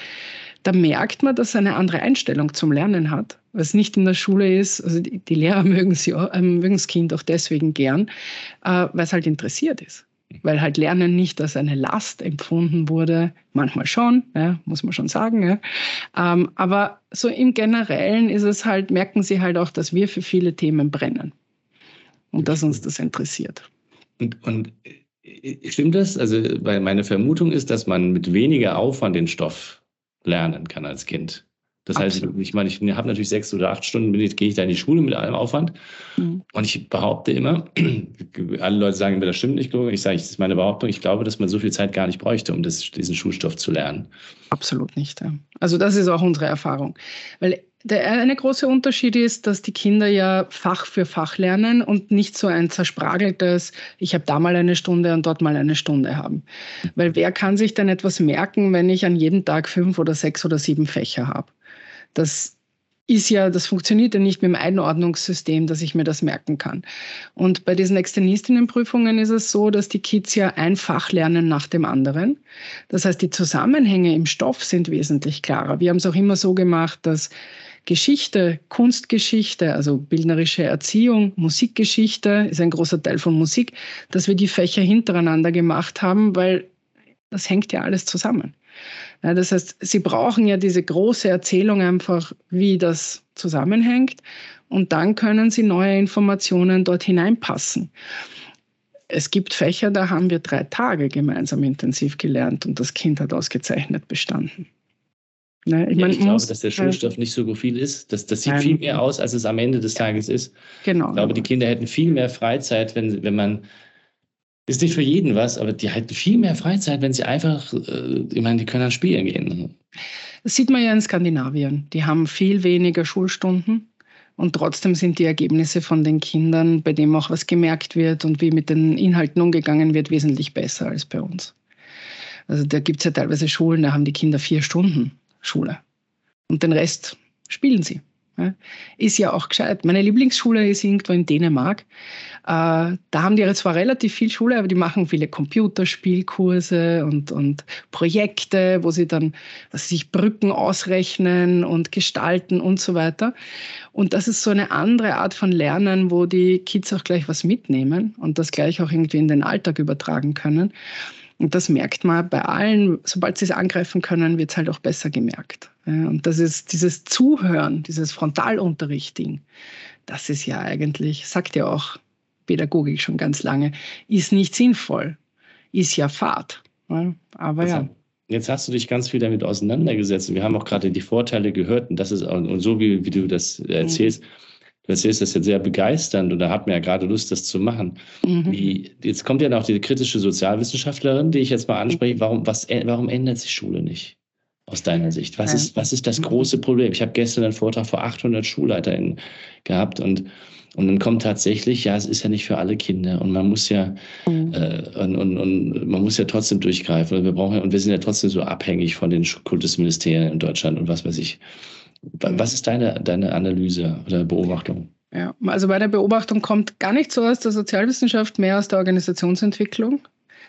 da merkt man, dass er eine andere Einstellung zum Lernen hat. Was nicht in der Schule ist, also die, Lehrer (laughs) mögen, sie, äh, mögen das Kind auch deswegen gern, äh, weil es halt interessiert ist. Weil halt Lernen nicht als eine Last empfunden wurde, manchmal schon, ja, muss man schon sagen. Ja. Ähm, aber so im Generellen ist es halt, merken sie halt auch, dass wir für viele Themen brennen und dass uns das interessiert. Und, und äh, stimmt das? Also, weil meine Vermutung ist, dass man mit weniger Aufwand den Stoff lernen kann als Kind. Das Absolut. heißt, ich meine, ich habe natürlich sechs oder acht Stunden, gehe ich da in die Schule mit allem Aufwand. Mhm. Und ich behaupte immer, (clears throat) alle Leute sagen mir, das stimmt nicht, ich sage, das ist meine Behauptung, ich glaube, dass man so viel Zeit gar nicht bräuchte, um das, diesen Schulstoff zu lernen. Absolut nicht. Ja. Also das ist auch unsere Erfahrung. Weil Der eine große Unterschied ist, dass die Kinder ja Fach für Fach lernen und nicht so ein zersprageltes, ich habe da mal eine Stunde und dort mal eine Stunde haben. Weil wer kann sich denn etwas merken, wenn ich an jedem Tag fünf oder sechs oder sieben Fächer habe? Das ist ja, das funktioniert ja nicht mit dem Einordnungssystem, dass ich mir das merken kann. Und bei diesen Externistinnenprüfungen ist es so, dass die Kids ja ein Fach lernen nach dem anderen. Das heißt, die Zusammenhänge im Stoff sind wesentlich klarer. Wir haben es auch immer so gemacht, dass Geschichte, Kunstgeschichte, also bildnerische Erziehung, Musikgeschichte ist ein großer Teil von Musik, dass wir die Fächer hintereinander gemacht haben, weil das hängt ja alles zusammen. Ja, das heißt, sie brauchen ja diese große Erzählung einfach, wie das zusammenhängt. Und dann können sie neue Informationen dort hineinpassen. Es gibt Fächer, da haben wir drei Tage gemeinsam intensiv gelernt und das Kind hat ausgezeichnet bestanden. Ne? Ich, ja, ich glaube, dass der Schulstoff nicht so viel ist. Das, das sieht Nein. viel mehr aus, als es am Ende des Tages ist. Genau. Ich glaube, die Kinder hätten viel mehr Freizeit, wenn, wenn man ist nicht für jeden was, aber die halten viel mehr Freizeit, wenn sie einfach, äh, ich meine, die können dann spielen gehen. Das sieht man ja in Skandinavien. Die haben viel weniger Schulstunden und trotzdem sind die Ergebnisse von den Kindern, bei dem auch was gemerkt wird und wie mit den Inhalten umgegangen wird, wesentlich besser als bei uns. Also da gibt es ja teilweise Schulen, da haben die Kinder vier Stunden Schule und den Rest spielen sie. Ist ja auch gescheit. Meine Lieblingsschule ist irgendwo in Dänemark. Äh, da haben die zwar relativ viel Schule, aber die machen viele Computerspielkurse und, und Projekte, wo sie dann was sich Brücken ausrechnen und gestalten und so weiter. Und das ist so eine andere Art von Lernen, wo die Kids auch gleich was mitnehmen und das gleich auch irgendwie in den Alltag übertragen können. Und das merkt man bei allen, sobald sie es angreifen können, wird es halt auch besser gemerkt. Und das ist dieses Zuhören, dieses Frontalunterricht-Ding, das ist ja eigentlich, sagt ja auch Pädagogik schon ganz lange, ist nicht sinnvoll, ist ja Fahrt. Aber also, ja. Jetzt hast du dich ganz viel damit auseinandergesetzt. Wir haben auch gerade die Vorteile gehört und das ist auch, und so wie, wie du das erzählst, mhm du erzählst das jetzt sehr begeisternd und da hat man ja gerade Lust, das zu machen. Mhm. Wie, jetzt kommt ja noch die kritische Sozialwissenschaftlerin, die ich jetzt mal anspreche. Warum, was, warum ändert sich Schule nicht? Aus deiner Sicht? Was, ist, was ist das große Problem? Ich habe gestern einen Vortrag vor 800 SchulleiterInnen gehabt und, und dann kommt tatsächlich, ja, es ist ja nicht für alle Kinder und man muss ja, mhm. äh, und, und, und, man muss ja trotzdem durchgreifen und wir brauchen und wir sind ja trotzdem so abhängig von den Kultusministerien in Deutschland und was weiß ich. Was ist deine, deine Analyse oder Beobachtung? Ja, also meine Beobachtung kommt gar nicht so aus der Sozialwissenschaft, mehr aus der Organisationsentwicklung,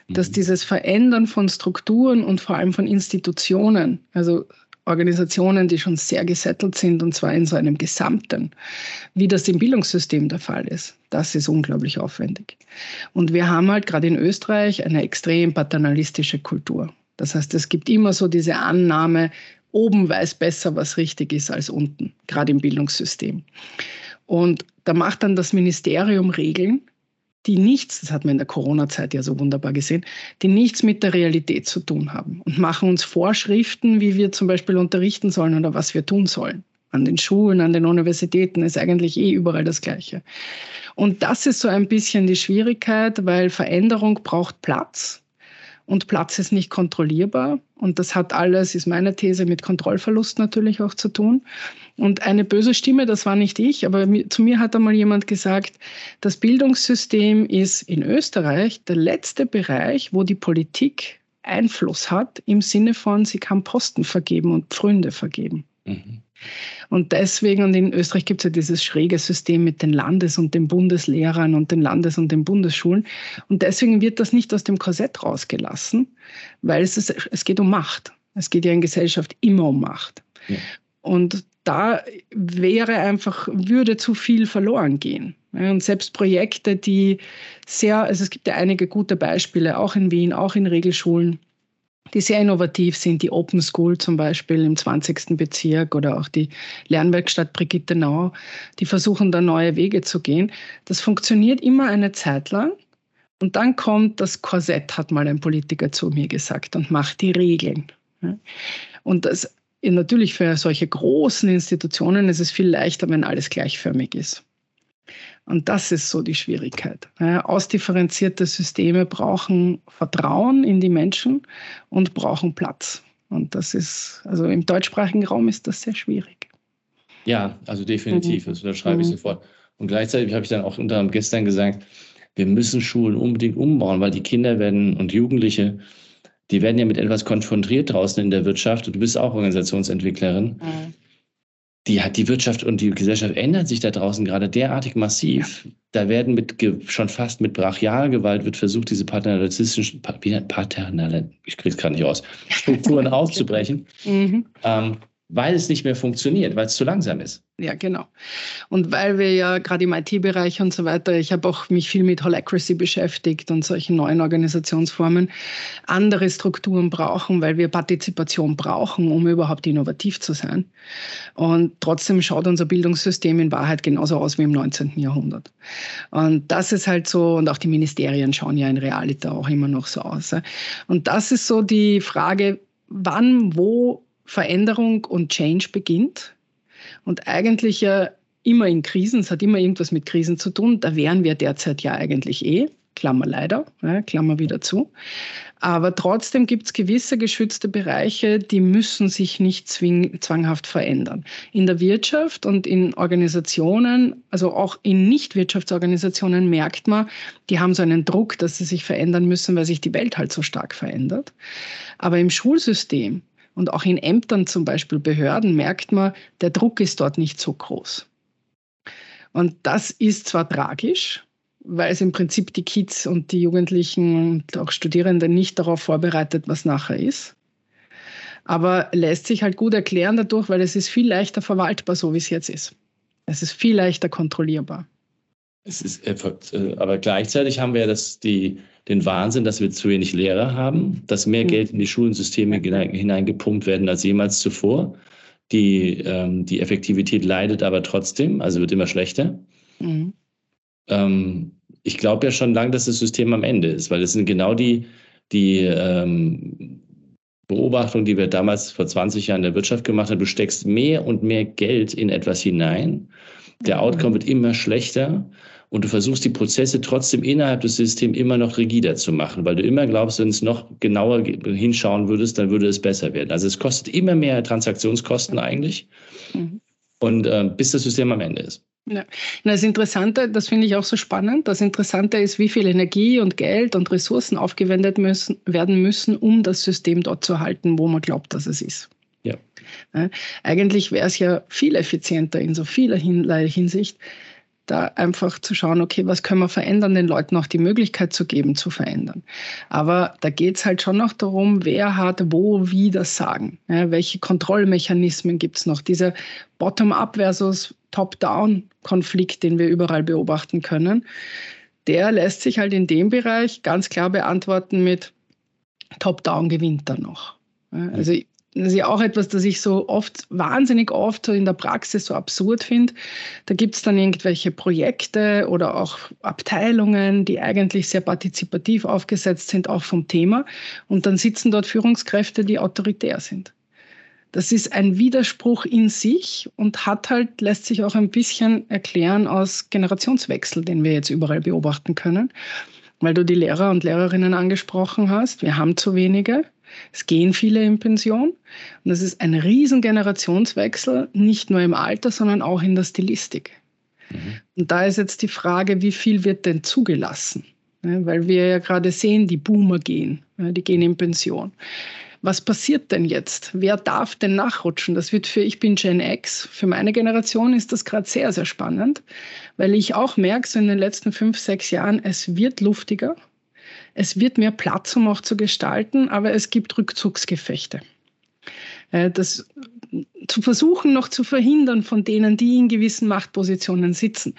dass mhm. dieses Verändern von Strukturen und vor allem von Institutionen, also Organisationen, die schon sehr gesettelt sind und zwar in so einem Gesamten, wie das im Bildungssystem der Fall ist. Das ist unglaublich aufwendig. Und wir haben halt gerade in Österreich eine extrem paternalistische Kultur. Das heißt, es gibt immer so diese Annahme, oben weiß besser, was richtig ist als unten, gerade im Bildungssystem. Und da macht dann das Ministerium Regeln, die nichts, das hat man in der Corona-Zeit ja so wunderbar gesehen, die nichts mit der Realität zu tun haben und machen uns Vorschriften, wie wir zum Beispiel unterrichten sollen oder was wir tun sollen. An den Schulen, an den Universitäten ist eigentlich eh überall das Gleiche. Und das ist so ein bisschen die Schwierigkeit, weil Veränderung braucht Platz und Platz ist nicht kontrollierbar. Und das hat alles, ist meine These, mit Kontrollverlust natürlich auch zu tun. Und eine böse Stimme, das war nicht ich, aber zu mir hat einmal jemand gesagt, das Bildungssystem ist in Österreich der letzte Bereich, wo die Politik Einfluss hat, im Sinne von, sie kann Posten vergeben und Pfründe vergeben. Mhm. Und deswegen, und in Österreich gibt es ja dieses schräge System mit den Landes- und den Bundeslehrern und den Landes- und den Bundesschulen. Und deswegen wird das nicht aus dem Korsett rausgelassen, weil es, ist, es geht um Macht. Es geht ja in Gesellschaft immer um Macht. Ja. Und da wäre einfach, würde zu viel verloren gehen. Und selbst Projekte, die sehr, also es gibt ja einige gute Beispiele, auch in Wien, auch in Regelschulen, die sehr innovativ sind, die Open School zum Beispiel im 20. Bezirk oder auch die Lernwerkstatt Brigitte Nau, die versuchen da neue Wege zu gehen. Das funktioniert immer eine Zeit lang und dann kommt das Korsett, hat mal ein Politiker zu mir gesagt, und macht die Regeln. Und das natürlich für solche großen Institutionen ist es viel leichter, wenn alles gleichförmig ist. Und das ist so die Schwierigkeit. Ausdifferenzierte Systeme brauchen Vertrauen in die Menschen und brauchen Platz. Und das ist, also im deutschsprachigen Raum ist das sehr schwierig. Ja, also definitiv. Mhm. Das schreibe ich mhm. sofort. Und gleichzeitig habe ich dann auch unter gestern gesagt, wir müssen Schulen unbedingt umbauen, weil die Kinder werden und Jugendliche, die werden ja mit etwas konfrontiert draußen in der Wirtschaft. Du bist auch Organisationsentwicklerin. Mhm. Die, hat die Wirtschaft und die Gesellschaft ändert sich da draußen gerade derartig massiv. Ja. Da werden mit schon fast mit Brachialgewalt wird versucht, diese paternalistischen, paternal, ich kriege es gerade nicht aus, (laughs) Strukturen aufzubrechen. Mhm. Ähm, weil es nicht mehr funktioniert, weil es zu langsam ist. Ja, genau. Und weil wir ja gerade im IT-Bereich und so weiter, ich habe auch mich viel mit Holacracy beschäftigt und solchen neuen Organisationsformen, andere Strukturen brauchen, weil wir Partizipation brauchen, um überhaupt innovativ zu sein. Und trotzdem schaut unser Bildungssystem in Wahrheit genauso aus wie im 19. Jahrhundert. Und das ist halt so, und auch die Ministerien schauen ja in Realita auch immer noch so aus. Und das ist so die Frage, wann, wo Veränderung und Change beginnt und eigentlich ja immer in Krisen, es hat immer irgendwas mit Krisen zu tun, da wären wir derzeit ja eigentlich eh, Klammer leider, ja, Klammer wieder zu. Aber trotzdem gibt es gewisse geschützte Bereiche, die müssen sich nicht zwing, zwanghaft verändern. In der Wirtschaft und in Organisationen, also auch in Nichtwirtschaftsorganisationen merkt man, die haben so einen Druck, dass sie sich verändern müssen, weil sich die Welt halt so stark verändert. Aber im Schulsystem und auch in Ämtern zum Beispiel Behörden merkt man, der Druck ist dort nicht so groß. Und das ist zwar tragisch, weil es im Prinzip die Kids und die Jugendlichen und auch Studierenden nicht darauf vorbereitet, was nachher ist. Aber lässt sich halt gut erklären dadurch, weil es ist viel leichter verwaltbar, so wie es jetzt ist. Es ist viel leichter kontrollierbar. Es ist, äh, aber gleichzeitig haben wir ja das, die, den Wahnsinn, dass wir zu wenig Lehrer haben, dass mehr mhm. Geld in die Schulensysteme hineingepumpt werden als jemals zuvor. Die, ähm, die Effektivität leidet aber trotzdem, also wird immer schlechter. Mhm. Ähm, ich glaube ja schon lange, dass das System am Ende ist, weil es sind genau die, die ähm, Beobachtungen, die wir damals vor 20 Jahren in der Wirtschaft gemacht haben. Du steckst mehr und mehr Geld in etwas hinein. Der mhm. Outcome wird immer schlechter und du versuchst die Prozesse trotzdem innerhalb des Systems immer noch rigider zu machen, weil du immer glaubst, wenn es noch genauer hinschauen würdest, dann würde es besser werden. Also es kostet immer mehr Transaktionskosten eigentlich mhm. und äh, bis das System am Ende ist. Ja. Das Interessante, das finde ich auch so spannend, das Interessante ist, wie viel Energie und Geld und Ressourcen aufgewendet müssen, werden müssen, um das System dort zu halten, wo man glaubt, dass es ist. Ja. ja eigentlich wäre es ja viel effizienter in so vieler Hinsicht, da einfach zu schauen, okay, was können wir verändern, den Leuten auch die Möglichkeit zu geben, zu verändern. Aber da geht es halt schon noch darum, wer hat wo, wie das Sagen. Ja, welche Kontrollmechanismen gibt es noch? Dieser Bottom-up versus Top-down-Konflikt, den wir überall beobachten können, der lässt sich halt in dem Bereich ganz klar beantworten mit Top-down gewinnt dann noch. Also das ist ja auch etwas, das ich so oft, wahnsinnig oft in der Praxis so absurd finde. Da gibt es dann irgendwelche Projekte oder auch Abteilungen, die eigentlich sehr partizipativ aufgesetzt sind, auch vom Thema. Und dann sitzen dort Führungskräfte, die autoritär sind. Das ist ein Widerspruch in sich und hat halt, lässt sich auch ein bisschen erklären aus Generationswechsel, den wir jetzt überall beobachten können. Weil du die Lehrer und Lehrerinnen angesprochen hast. Wir haben zu wenige. Es gehen viele in Pension und es ist ein riesen Generationswechsel, nicht nur im Alter, sondern auch in der Stilistik. Mhm. Und da ist jetzt die Frage, wie viel wird denn zugelassen? Weil wir ja gerade sehen, die Boomer gehen, die gehen in Pension. Was passiert denn jetzt? Wer darf denn nachrutschen? Das wird für, ich bin Gen X, für meine Generation ist das gerade sehr, sehr spannend, weil ich auch merke, so in den letzten fünf, sechs Jahren, es wird luftiger es wird mehr Platz, um auch zu gestalten, aber es gibt Rückzugsgefechte. Äh, das zu versuchen noch zu verhindern von denen, die in gewissen Machtpositionen sitzen.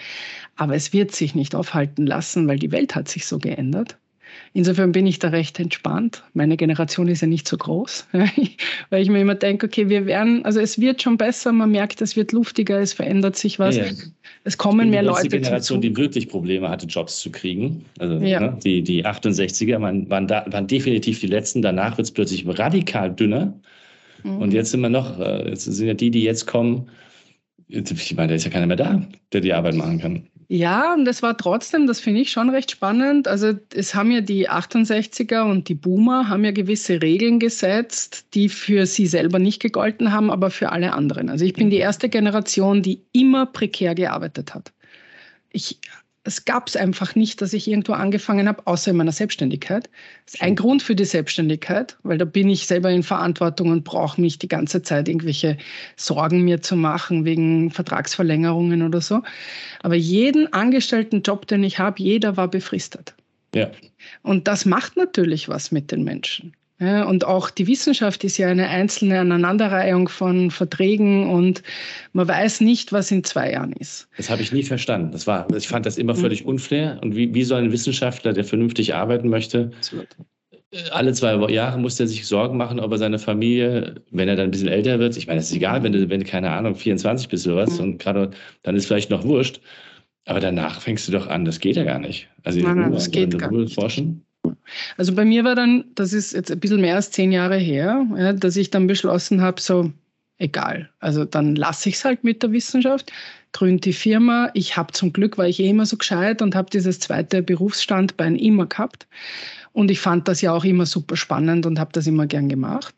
Aber es wird sich nicht aufhalten lassen, weil die Welt hat sich so geändert. Insofern bin ich da recht entspannt. Meine Generation ist ja nicht so groß, (laughs) weil ich mir immer denke, okay, wir werden, also es wird schon besser, man merkt, es wird luftiger, es verändert sich was. Ja, ja. Es kommen mehr Leute. Die Generation, die wirklich Probleme hatte, Jobs zu kriegen. Also ja. ne, die, die 68er waren, waren, da, waren definitiv die letzten. Danach wird es plötzlich radikal dünner. Mhm. Und jetzt sind wir noch, äh, jetzt sind ja die, die jetzt kommen, ich meine, da ist ja keiner mehr da, der die Arbeit machen kann. Ja, und es war trotzdem, das finde ich schon recht spannend. Also es haben ja die 68er und die Boomer haben ja gewisse Regeln gesetzt, die für sie selber nicht gegolten haben, aber für alle anderen. Also ich bin die erste Generation, die immer prekär gearbeitet hat. Ich es gab es einfach nicht, dass ich irgendwo angefangen habe, außer in meiner Selbstständigkeit. Das ist ein Grund für die Selbstständigkeit, weil da bin ich selber in Verantwortung und brauche nicht die ganze Zeit irgendwelche Sorgen mir zu machen wegen Vertragsverlängerungen oder so. Aber jeden angestellten Job, den ich habe, jeder war befristet. Ja. Und das macht natürlich was mit den Menschen. Ja, und auch die Wissenschaft ist ja eine einzelne Aneinanderreihung von Verträgen und man weiß nicht, was in zwei Jahren ist. Das habe ich nie verstanden. Das war, ich fand das immer mhm. völlig unfair. Und wie, wie soll ein Wissenschaftler, der vernünftig arbeiten möchte, alle zwei Jahre muss er sich Sorgen machen, ob er seine Familie, wenn er dann ein bisschen älter wird, ich meine, es ist egal, wenn du, wenn keine Ahnung, 24 bist oder was, mhm. und gerade dann ist vielleicht noch wurscht. Aber danach fängst du doch an, das geht ja gar nicht. Also nein, nein, das geht gar nicht. forschen. Also bei mir war dann, das ist jetzt ein bisschen mehr als zehn Jahre her, ja, dass ich dann beschlossen habe, so egal. Also dann lasse ich es halt mit der Wissenschaft, gründe die Firma. Ich habe zum Glück, war ich eh immer so gescheit und habe dieses zweite Berufsstandbein immer gehabt. Und ich fand das ja auch immer super spannend und habe das immer gern gemacht.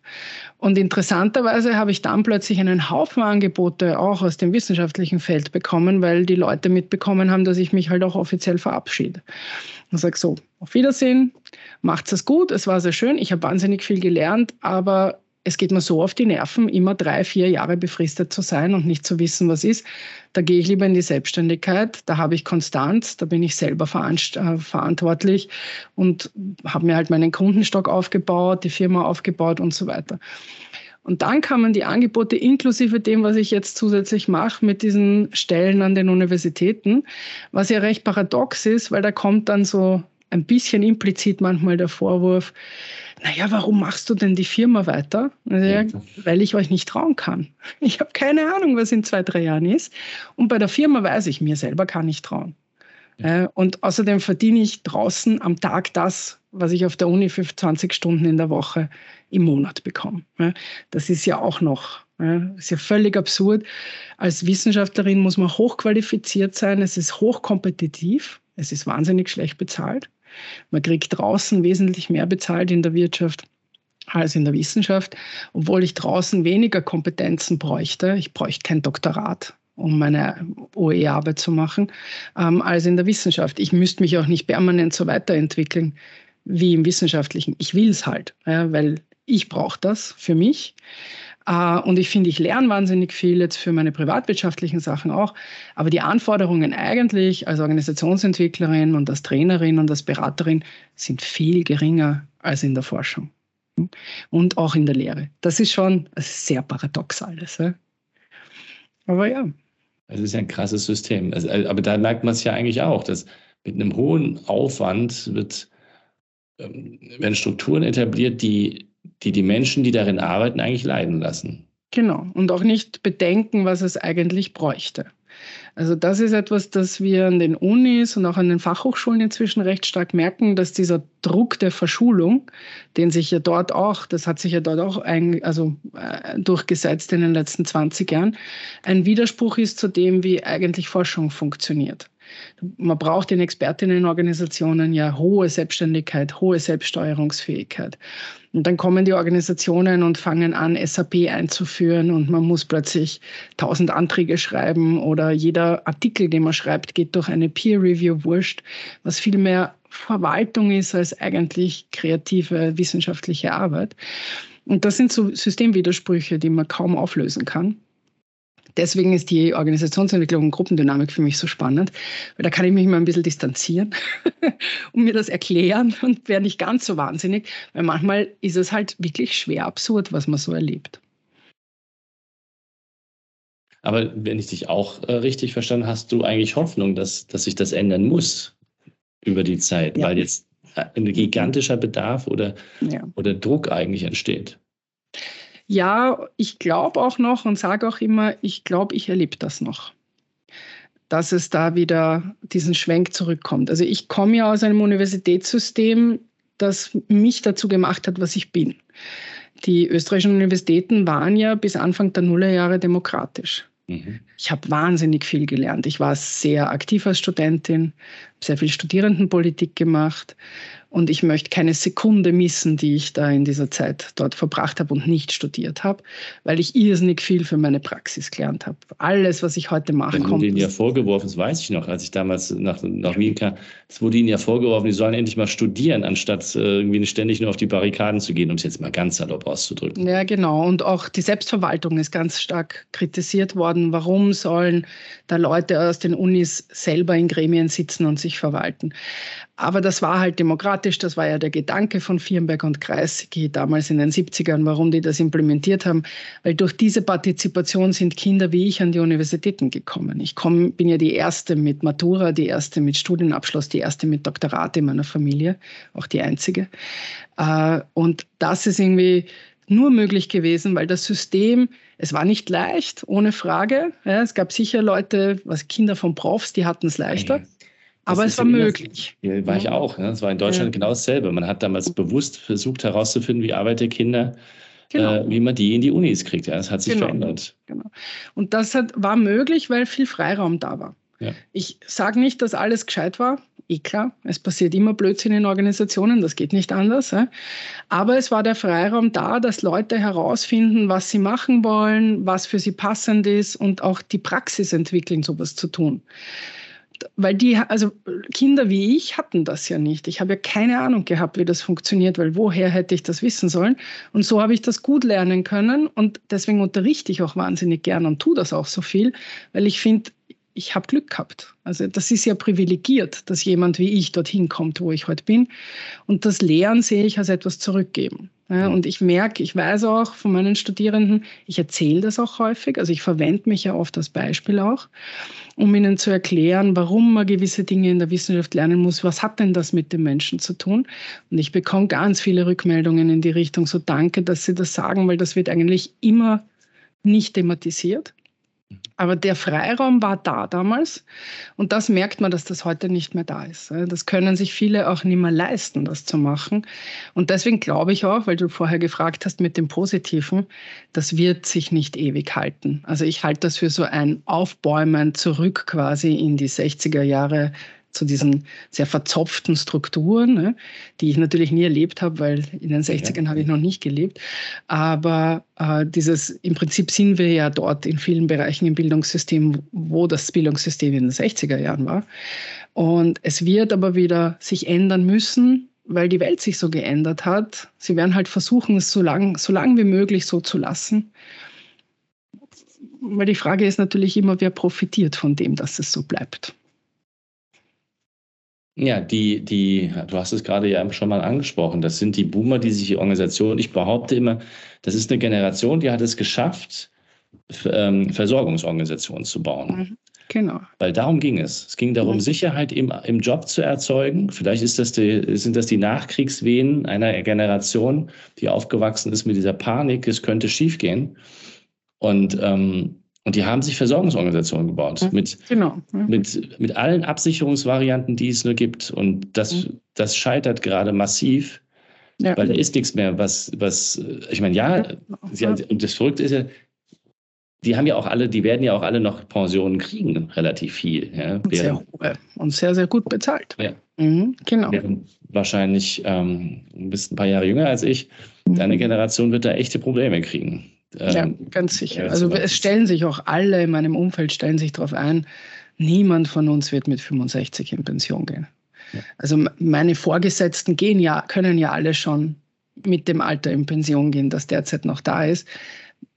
Und interessanterweise habe ich dann plötzlich einen Haufen Angebote auch aus dem wissenschaftlichen Feld bekommen, weil die Leute mitbekommen haben, dass ich mich halt auch offiziell verabschiede. Und sage so, auf Wiedersehen, macht's es gut, es war sehr schön, ich habe wahnsinnig viel gelernt, aber es geht mir so auf die Nerven, immer drei, vier Jahre befristet zu sein und nicht zu wissen, was ist. Da gehe ich lieber in die Selbstständigkeit, da habe ich Konstanz, da bin ich selber äh, verantwortlich und habe mir halt meinen Kundenstock aufgebaut, die Firma aufgebaut und so weiter. Und dann kamen die Angebote inklusive dem, was ich jetzt zusätzlich mache mit diesen Stellen an den Universitäten, was ja recht paradox ist, weil da kommt dann so ein bisschen implizit manchmal der Vorwurf, naja, warum machst du denn die Firma weiter? Also, ja, weil ich euch nicht trauen kann. (laughs) Ich habe keine Ahnung, was in zwei, drei Jahren ist. Und bei der Firma weiß ich, mir selber kann ich trauen. Ja. Äh, und außerdem verdiene ich draußen am Tag das, was ich auf der Uni für 20 Stunden in der Woche im Monat bekomme. Das ist ja auch noch, ist ja völlig absurd. Als Wissenschaftlerin muss man hochqualifiziert sein, es ist hochkompetitiv, es ist wahnsinnig schlecht bezahlt. Man kriegt draußen wesentlich mehr bezahlt in der Wirtschaft als in der Wissenschaft, obwohl ich draußen weniger Kompetenzen bräuchte. Ich bräuchte kein Doktorat, um meine OE-Arbeit zu machen, ähm, als in der Wissenschaft. Ich müsste mich auch nicht permanent so weiterentwickeln wie im Wissenschaftlichen. Ich will es halt, ja, weil ich brauche das für mich. Äh, und ich finde, ich lerne wahnsinnig viel jetzt für meine privatwirtschaftlichen Sachen auch. Aber die Anforderungen eigentlich als Organisationsentwicklerin und als Trainerin und als Beraterin sind viel geringer als in der Forschung und auch in der Lehre. Das ist schon sehr paradox alles. Aber ja. Es ist ein krasses System. Also, aber da merkt man es ja eigentlich auch, dass mit einem hohen Aufwand wird, ähm, werden Strukturen etabliert, die die die Menschen, die darin arbeiten, eigentlich leiden lassen. Genau. Und auch nicht bedenken, was es eigentlich bräuchte. Also das ist etwas, das wir an den Unis und auch an den Fachhochschulen inzwischen recht stark merken, dass dieser Druck der Verschulung, den sich ja dort auch, das hat sich ja dort auch ein, also, äh, durchgesetzt in den letzten 20 Jahren, ein Widerspruch ist zu dem, wie eigentlich Forschung funktioniert. Man braucht in Expertinnenorganisationen ja hohe Selbstständigkeit, hohe Selbststeuerungsfähigkeit. Und dann kommen die Organisationen und fangen an, SAP einzuführen und man muss plötzlich tausend Anträge schreiben oder jeder Artikel, den man schreibt, geht durch eine Peer Review wurscht, was viel mehr Verwaltung ist als eigentlich kreative wissenschaftliche Arbeit. Und das sind so Systemwidersprüche, die man kaum auflösen kann. Deswegen ist die Organisationsentwicklung und Gruppendynamik für mich so spannend, weil da kann ich mich mal ein bisschen distanzieren (laughs) und mir das erklären und wäre nicht ganz so wahnsinnig, weil manchmal ist es halt wirklich schwer absurd, was man so erlebt. Aber wenn ich dich auch äh, richtig verstanden hast, du eigentlich Hoffnung, dass, dass sich das ändern muss über die Zeit, ja. weil jetzt äh, ein gigantischer Bedarf oder, ja. oder Druck eigentlich entsteht. Ja, ich glaube auch noch und sage auch immer, ich glaube, ich erlebe das noch, dass es da wieder diesen Schwenk zurückkommt. Also ich komme ja aus einem Universitätssystem, das mich dazu gemacht hat, was ich bin. Die österreichischen Universitäten waren ja bis Anfang der Nullerjahre demokratisch. Mhm. Ich habe wahnsinnig viel gelernt. Ich war sehr aktiv als Studentin, sehr viel Studierendenpolitik gemacht und ich möchte keine Sekunde missen, die ich da in dieser Zeit dort verbracht habe und nicht studiert habe, weil ich irrsinnig viel für meine Praxis gelernt habe. Alles, was ich heute mache, das kommt. wurde ihnen ja vorgeworfen, das weiß ich noch, als ich damals nach, nach Wien kam, es wurde ihnen ja vorgeworfen, die sollen endlich mal studieren, anstatt äh, irgendwie ständig nur auf die Barrikaden zu gehen, um es jetzt mal ganz salopp auszudrücken. Ja, genau. Und auch die Selbstverwaltung ist ganz stark kritisiert worden. Warum sollen da Leute aus den Unis selber in Gremien sitzen und sich verwalten? Aber das war halt demokratisch, das war ja der Gedanke von Firnberg und Kreisky damals in den 70ern, warum die das implementiert haben. Weil durch diese Partizipation sind Kinder wie ich an die Universitäten gekommen. Ich komm, bin ja die erste mit Matura, die erste mit Studienabschluss, die erste mit Doktorat in meiner Familie, auch die einzige. Äh, und das ist irgendwie nur möglich gewesen, weil das System, es war nicht leicht, ohne Frage. es gab sicher Leute, was Kinder von Profs, die hatten es leichter. Aber es war möglich. Ja, war ich auch. Ne? Es war in Deutschland ja. genau dasselbe. Man hat damals bewusst versucht herauszufinden, wie arbeitet Kinder, genau. äh, wie man die in die Unis kriegt. Ja, das hat sich genau. verändert. Genau. Und das hat, war möglich, weil viel Freiraum da war. Ja. Ich sage nicht, dass alles gescheit war. Eh klar, es passiert immer Blödsinn in Organisationen, das geht nicht anders. Ja? Aber es war der Freiraum da, dass Leute herausfinden, was sie machen wollen, was für sie passend ist und auch die Praxis entwickeln, sowas zu tun weil die, also Kinder wie ich hatten das ja nicht. Ich habe ja keine Ahnung gehabt, wie das funktioniert, weil woher hätte ich das wissen sollen? Und so habe ich das gut lernen können und deswegen unterrichte ich auch wahnsinnig gern und tue das auch so viel, weil ich finde, ich habe Glück gehabt. Also das ist ja privilegiert, dass jemand wie ich dorthin kommt, wo ich heute bin. Und das Lehren sehe ich als etwas zurückgeben. Ja, und ich merke, ich weiß auch von meinen Studierenden, ich erzähle das auch häufig, also ich verwende mich ja oft als Beispiel auch, um ihnen zu erklären, warum man gewisse Dinge in der Wissenschaft lernen muss, was hat denn das mit dem Menschen zu tun. Und ich bekomme ganz viele Rückmeldungen in die Richtung, so danke, dass Sie das sagen, weil das wird eigentlich immer nicht thematisiert. Aber der Freiraum war da damals und das merkt man, dass das heute nicht mehr da ist. Das können sich viele auch nicht mehr leisten, das zu machen. Und deswegen glaube ich auch, weil du vorher gefragt hast mit dem Positiven, das wird sich nicht ewig halten. Also ich halte das für so ein Aufbäumen zurück quasi in die 60er Jahre zu diesen sehr verzopften Strukturen, ne, die ich natürlich nie erlebt habe, weil in den 60ern ja. habe ich noch nicht gelebt. Aber äh, dieses, im Prinzip sind wir ja dort in vielen Bereichen im Bildungssystem, wo das Bildungssystem in den 60er Jahren war. Und es wird aber wieder sich ändern müssen, weil die Welt sich so geändert hat. Sie werden halt versuchen, es so lang, so lang wie möglich so zu lassen. Weil die Frage ist natürlich immer, wer profitiert von dem, dass es so bleibt. Ja, die, die, du hast es gerade ja schon mal angesprochen, das sind die Boomer, die sich die Organisation, ich behaupte immer, das ist eine Generation, die hat es geschafft, ähm, Versorgungsorganisationen zu bauen. Mhm, genau. Weil darum ging es. Es ging darum, mhm. Sicherheit im, im Job zu erzeugen. Vielleicht ist das die, sind das die Nachkriegswehen einer Generation, die aufgewachsen ist mit dieser Panik, es könnte schiefgehen. Und ähm, und die haben sich Versorgungsorganisationen gebaut mit, genau. mit, mit allen Absicherungsvarianten, die es nur gibt. Und das, mhm. das scheitert gerade massiv, ja. weil da ist nichts mehr, was, was ich meine, ja, sie, und das Verrückte ist ja, die haben ja auch alle, die werden ja auch alle noch Pensionen kriegen, relativ viel. Ja, und, sehr hohe und sehr, sehr gut bezahlt. Ja. Mhm, genau. Wahrscheinlich ähm, ein bisschen ein paar Jahre jünger als ich. Mhm. Deine Generation wird da echte Probleme kriegen. Ja, ähm, ganz sicher. Also es stellen sich auch alle in meinem Umfeld stellen sich darauf ein, niemand von uns wird mit 65 in Pension gehen. Ja. Also meine Vorgesetzten gehen ja, können ja alle schon mit dem Alter in Pension gehen, das derzeit noch da ist.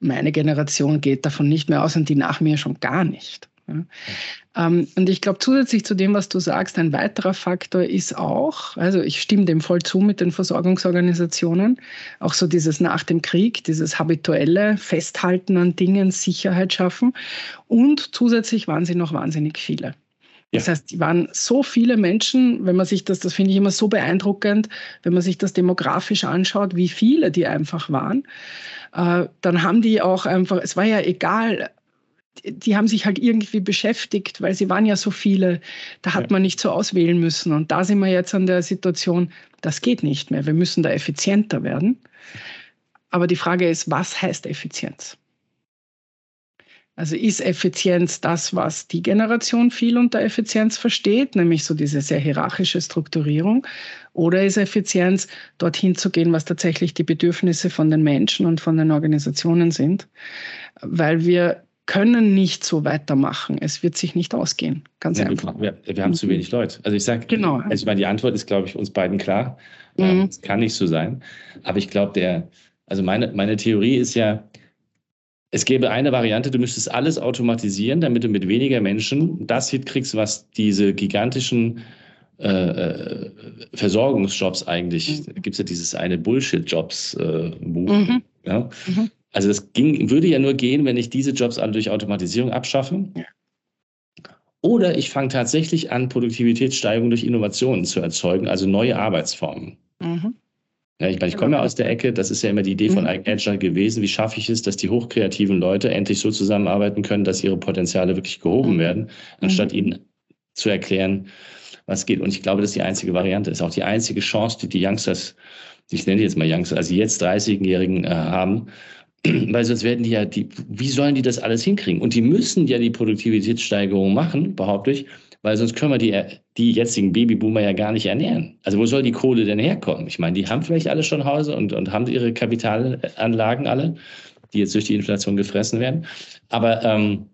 Meine Generation geht davon nicht mehr aus und die nach mir schon gar nicht. Ja. Ähm, und ich glaube, zusätzlich zu dem, was du sagst, ein weiterer Faktor ist auch, also ich stimme dem voll zu mit den Versorgungsorganisationen, auch so dieses nach dem Krieg, dieses habituelle Festhalten an Dingen, Sicherheit schaffen. Und zusätzlich waren sie noch wahnsinnig viele. Das heißt, die waren so viele Menschen, wenn man sich das, das finde ich immer so beeindruckend, wenn man sich das demografisch anschaut, wie viele die einfach waren, äh, dann haben die auch einfach, es war ja egal, die haben sich halt irgendwie beschäftigt, weil sie waren ja so viele, da hat man nicht so auswählen müssen. Und da sind wir jetzt an der Situation, das geht nicht mehr. Wir müssen da effizienter werden. Aber die Frage ist, was heißt Effizienz? Also ist Effizienz das, was die Generation viel unter Effizienz versteht, nämlich so diese sehr hierarchische Strukturierung? Oder ist Effizienz dorthin zu gehen, was tatsächlich die Bedürfnisse von den Menschen und von den Organisationen sind? Weil wir können nicht so weitermachen. Es wird sich nicht ausgehen. Ganz ja, einfach. Wir, wir, haben zu wenig Leute. Also ich sage, genau. also ich meine, die Antwort ist, glaube ich, uns beiden klar. Ähm, mhm. Es kann nicht so sein. Aber ich glaube, der, also meine, meine Theorie ist ja, es gäbe eine Variante, du müsstest alles automatisieren, damit du mit weniger Menschen das hinkriegst, was diese gigantischen äh, äh Versorgungsjobs eigentlich, mhm. gibt es ja dieses eine Bullshit-Jobs-Buch. Äh, mhm. ja? Also das ging, würde ja nur gehen, wenn ich diese Jobs alle durch Automatisierung abschaffe. Ja. Oder ich fange tatsächlich an, Produktivitätssteigerung durch Innovationen zu erzeugen, also neue Arbeitsformen. Mhm. Ja, ich, meine, ich komme ja aus der Ecke, das ist ja immer die Idee von mhm. Agile gewesen. Wie schaffe ich es, dass die hochkreativen Leute endlich so zusammenarbeiten können, dass ihre Potenziale wirklich gehoben mhm. werden, anstatt mhm. ihnen zu erklären, was geht. Und ich glaube, das ist die einzige Variante, ist auch die einzige Chance, die die Youngsters, ich nenne die jetzt mal Youngsters, also jetzt 30-Jährigen äh, haben, (clears throat) weil sonst werden die ja, die, wie sollen die das alles hinkriegen? Und die müssen ja die Produktivitätssteigerung machen, behaupte ich, weil sonst können wir die, die jetzigen Babyboomer ja gar nicht ernähren. Also wo soll die Kohle denn herkommen? Ich meine, die haben vielleicht alle schon Hause und, und haben ihre Kapitalanlagen alle, die jetzt durch die Inflation gefressen werden. Aber, ähm,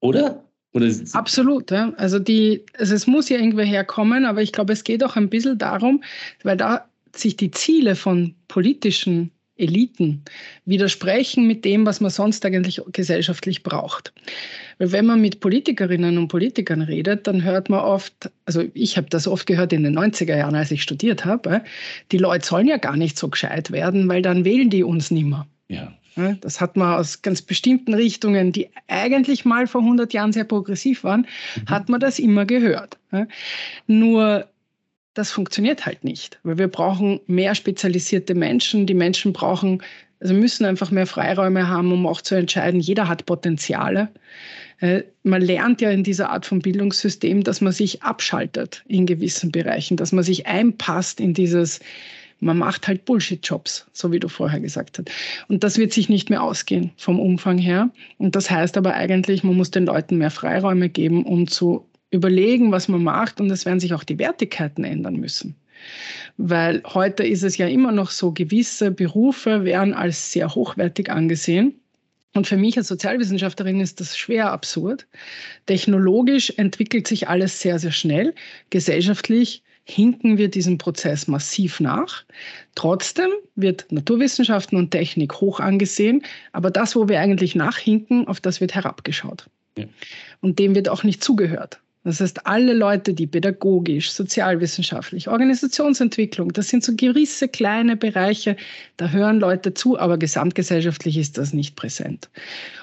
oder? Oder Absolut, ja. Also, die, also es muss ja irgendwo herkommen, aber ich glaube, es geht auch ein bisschen darum, weil da sich die Ziele von politischen Eliten widersprechen mit dem, was man sonst eigentlich gesellschaftlich braucht. Weil wenn man mit Politikerinnen und Politikern redet, dann hört man oft, also ich habe das oft gehört in den 90er Jahren, als ich studiert habe, die Leute sollen ja gar nicht so gescheit werden, weil dann wählen die uns nimmer. Ja. Das hat man aus ganz bestimmten Richtungen, die eigentlich mal vor 100 Jahren sehr progressiv waren, mhm. hat man das immer gehört. Nur das funktioniert halt nicht, weil wir brauchen mehr spezialisierte Menschen. Die Menschen brauchen, also müssen einfach mehr Freiräume haben, um auch zu entscheiden. Jeder hat Potenziale. Äh, man lernt ja in dieser Art von Bildungssystem, dass man sich abschaltet in gewissen Bereichen, dass man sich einpasst in dieses, man macht halt Bullshit-Jobs, so wie du vorher gesagt hast. Und das wird sich nicht mehr ausgehen vom Umfang her. Und das heißt aber eigentlich, man muss den Leuten mehr Freiräume geben, um zu überlegen, was man macht und es werden sich auch die Wertigkeiten ändern müssen. Weil heute ist es ja immer noch so, gewisse Berufe werden als sehr hochwertig angesehen. Und für mich als Sozialwissenschaftlerin ist das schwer absurd. Technologisch entwickelt sich alles sehr, sehr schnell. Gesellschaftlich hinken wir diesem Prozess massiv nach. Trotzdem wird Naturwissenschaften und Technik hoch angesehen, aber das, wo wir eigentlich nachhinken, auf das wird herabgeschaut. Ja. Und dem wird auch nicht zugehört. Das heißt, alle Leute, die pädagogisch, sozialwissenschaftlich, Organisationsentwicklung, das sind so gewisse kleine Bereiche, da hören Leute zu, aber gesamtgesellschaftlich ist das nicht präsent.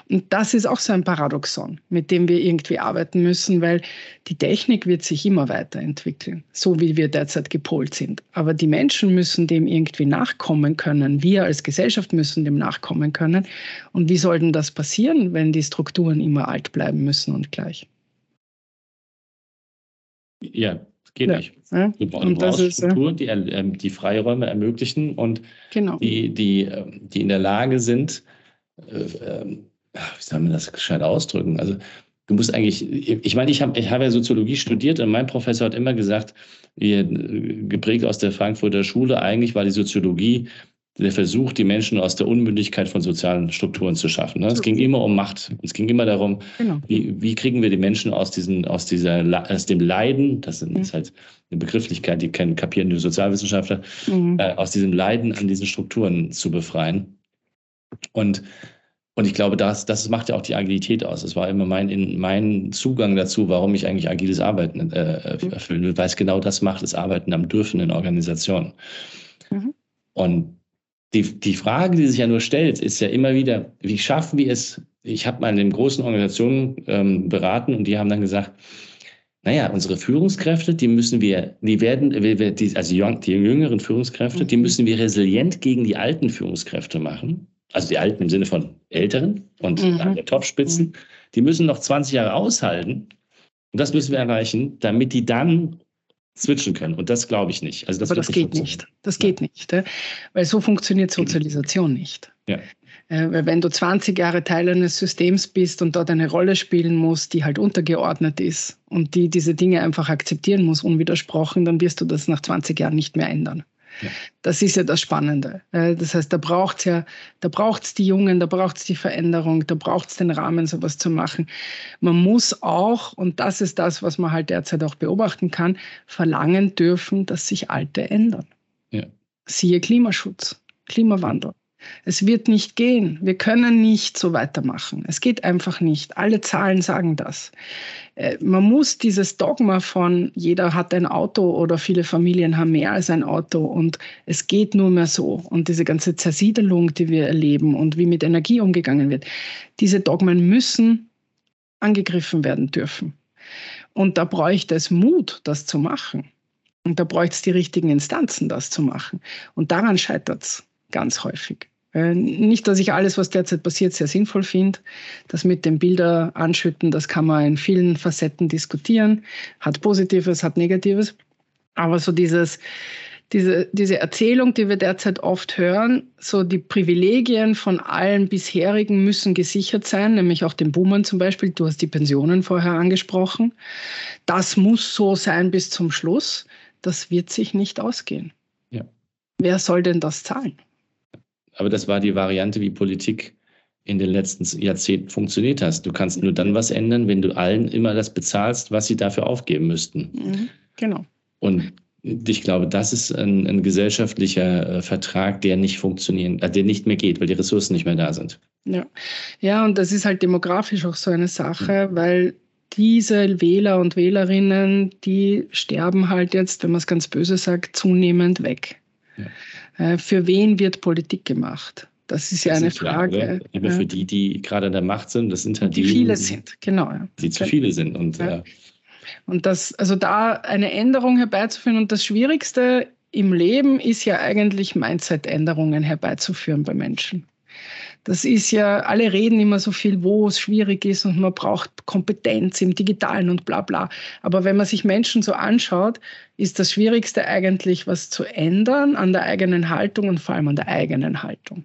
Und das ist auch so ein Paradoxon, mit dem wir irgendwie arbeiten müssen, weil die Technik wird sich immer weiterentwickeln, so wie wir derzeit gepolt sind. Aber die Menschen müssen dem irgendwie nachkommen können. Wir als Gesellschaft müssen dem nachkommen können. Und wie soll denn das passieren, wenn die Strukturen immer alt bleiben müssen und gleich? Ja, geht ja. nicht. Ja. Wir brauchen Strukturen, die, äh, die Freiräume ermöglichen und genau. die, die, ähm, die in der Lage sind, äh, äh, wie soll man das gescheit ausdrücken? Also du musst eigentlich, ich meine, ich habe ich hab ja Soziologie studiert und mein Professor hat immer gesagt, äh, geprägt aus der Frankfurter Schule, eigentlich war die Soziologie der Versuch, die Menschen aus der Unmündigkeit von sozialen Strukturen zu schaffen. Ne? Es ging immer um Macht. Es ging immer darum, genau. wie, wie kriegen wir die Menschen aus, diesen, aus, dieser, aus dem Leiden, das ist mhm. halt eine Begrifflichkeit, die kennen, kapieren die Sozialwissenschaftler, mhm. äh, aus diesem Leiden an diesen Strukturen zu befreien. Und, und ich glaube, das, das macht ja auch die Agilität aus. Das war immer mein, mein Zugang dazu, warum ich eigentlich agiles Arbeiten äh, mhm. erfüllen will, weil es genau das macht, das Arbeiten am Dürfen in Organisationen. Mhm. Und die, die Frage, die sich ja nur stellt, ist ja immer wieder, wie schaffen wir es? Ich habe mal in den großen Organisationen ähm, beraten und die haben dann gesagt, naja, unsere Führungskräfte, die müssen wir, die werden, die, also die jüngeren Führungskräfte, die mhm. müssen wir resilient gegen die alten Führungskräfte machen. Also die alten im Sinne von älteren und mhm. der Topspitzen. Mhm. Die müssen noch 20 Jahre aushalten. Und das müssen wir erreichen, damit die dann switchen können. Und das glaube ich nicht. Also das Aber das geht nicht. Das geht nicht, weil so funktioniert Sozialisation nicht. Ja. Äh, weil wenn du 20 Jahre Teil eines Systems bist und dort eine Rolle spielen musst, die halt untergeordnet ist und die diese Dinge einfach akzeptieren muss, unwidersprochen, dann wirst du das nach 20 Jahren nicht mehr ändern. Ja. Das ist ja das Spannende. Äh, das heißt, da braucht es ja, da braucht es die Jungen, da braucht es die Veränderung, da braucht es den Rahmen, sowas zu machen. Man muss auch, und das ist das, was man halt derzeit auch beobachten kann, verlangen dürfen, dass sich Alte ändern. Ja. Siehe Klimaschutz, Klimawandel. Es wird nicht gehen. Wir können nicht so weitermachen. Es geht einfach nicht. Alle Zahlen sagen das. Äh, man muss dieses Dogma von jeder hat ein Auto oder viele Familien haben mehr als ein Auto und es geht nur mehr so und diese ganze Zersiedelung, die wir erleben und wie mit Energie umgegangen wird, diese Dogmen müssen angegriffen werden dürfen. Und da bräuchte es Mut, das zu machen. Und da bräuchte es die richtigen Instanzen, das zu machen. Und daran scheitert es ganz häufig. Äh, nicht, dass ich alles, was derzeit passiert, sehr sinnvoll finde. Das mit den Bilder anschütten, das kann man in vielen Facetten diskutieren. Hat Positives, hat Negatives. Aber so dieses, diese, diese Erzählung, die wir derzeit oft hören, so die Privilegien von allen bisherigen müssen gesichert sein, nämlich auch den Boomern zum Beispiel. Du hast die Pensionen vorher angesprochen. Das muss so sein bis zum Schluss. Das wird sich nicht ausgehen. Ja. Wer soll denn das zahlen? Aber das war die Variante, wie Politik in den letzten Jahrzehnten funktioniert hat. Du kannst nur dann was ändern, wenn du allen immer das bezahlst, was sie dafür aufgeben müssten. Mhm, genau. Und ich glaube, das ist ein, ein gesellschaftlicher äh, Vertrag, der nicht funktionieren, äh, der nicht mehr geht, weil die Ressourcen nicht mehr da sind. Ja, ja und das ist halt demografisch auch so eine Sache, mhm. weil diese Wähler und Wählerinnen, die sterben halt jetzt, wenn man es ganz böse sagt, zunehmend weg. Ja. Äh, für wen wird Politik gemacht? Das ist ja das eine Frage. Klar, Aber für die, die gerade an der Macht sind, das sind halt die, die viele sind, genau. Die zu viele sind. Und, ja. und das, also da eine Änderung herbeizuführen und das Schwierigste im Leben ist ja eigentlich Mindset-Änderungen herbeizuführen bei Menschen. Das ist ja, alle reden immer so viel, wo es schwierig ist und man braucht Kompetenz im Digitalen und bla bla. Aber wenn man sich Menschen so anschaut, ist das Schwierigste eigentlich, was zu ändern an der eigenen Haltung und vor allem an der eigenen Haltung.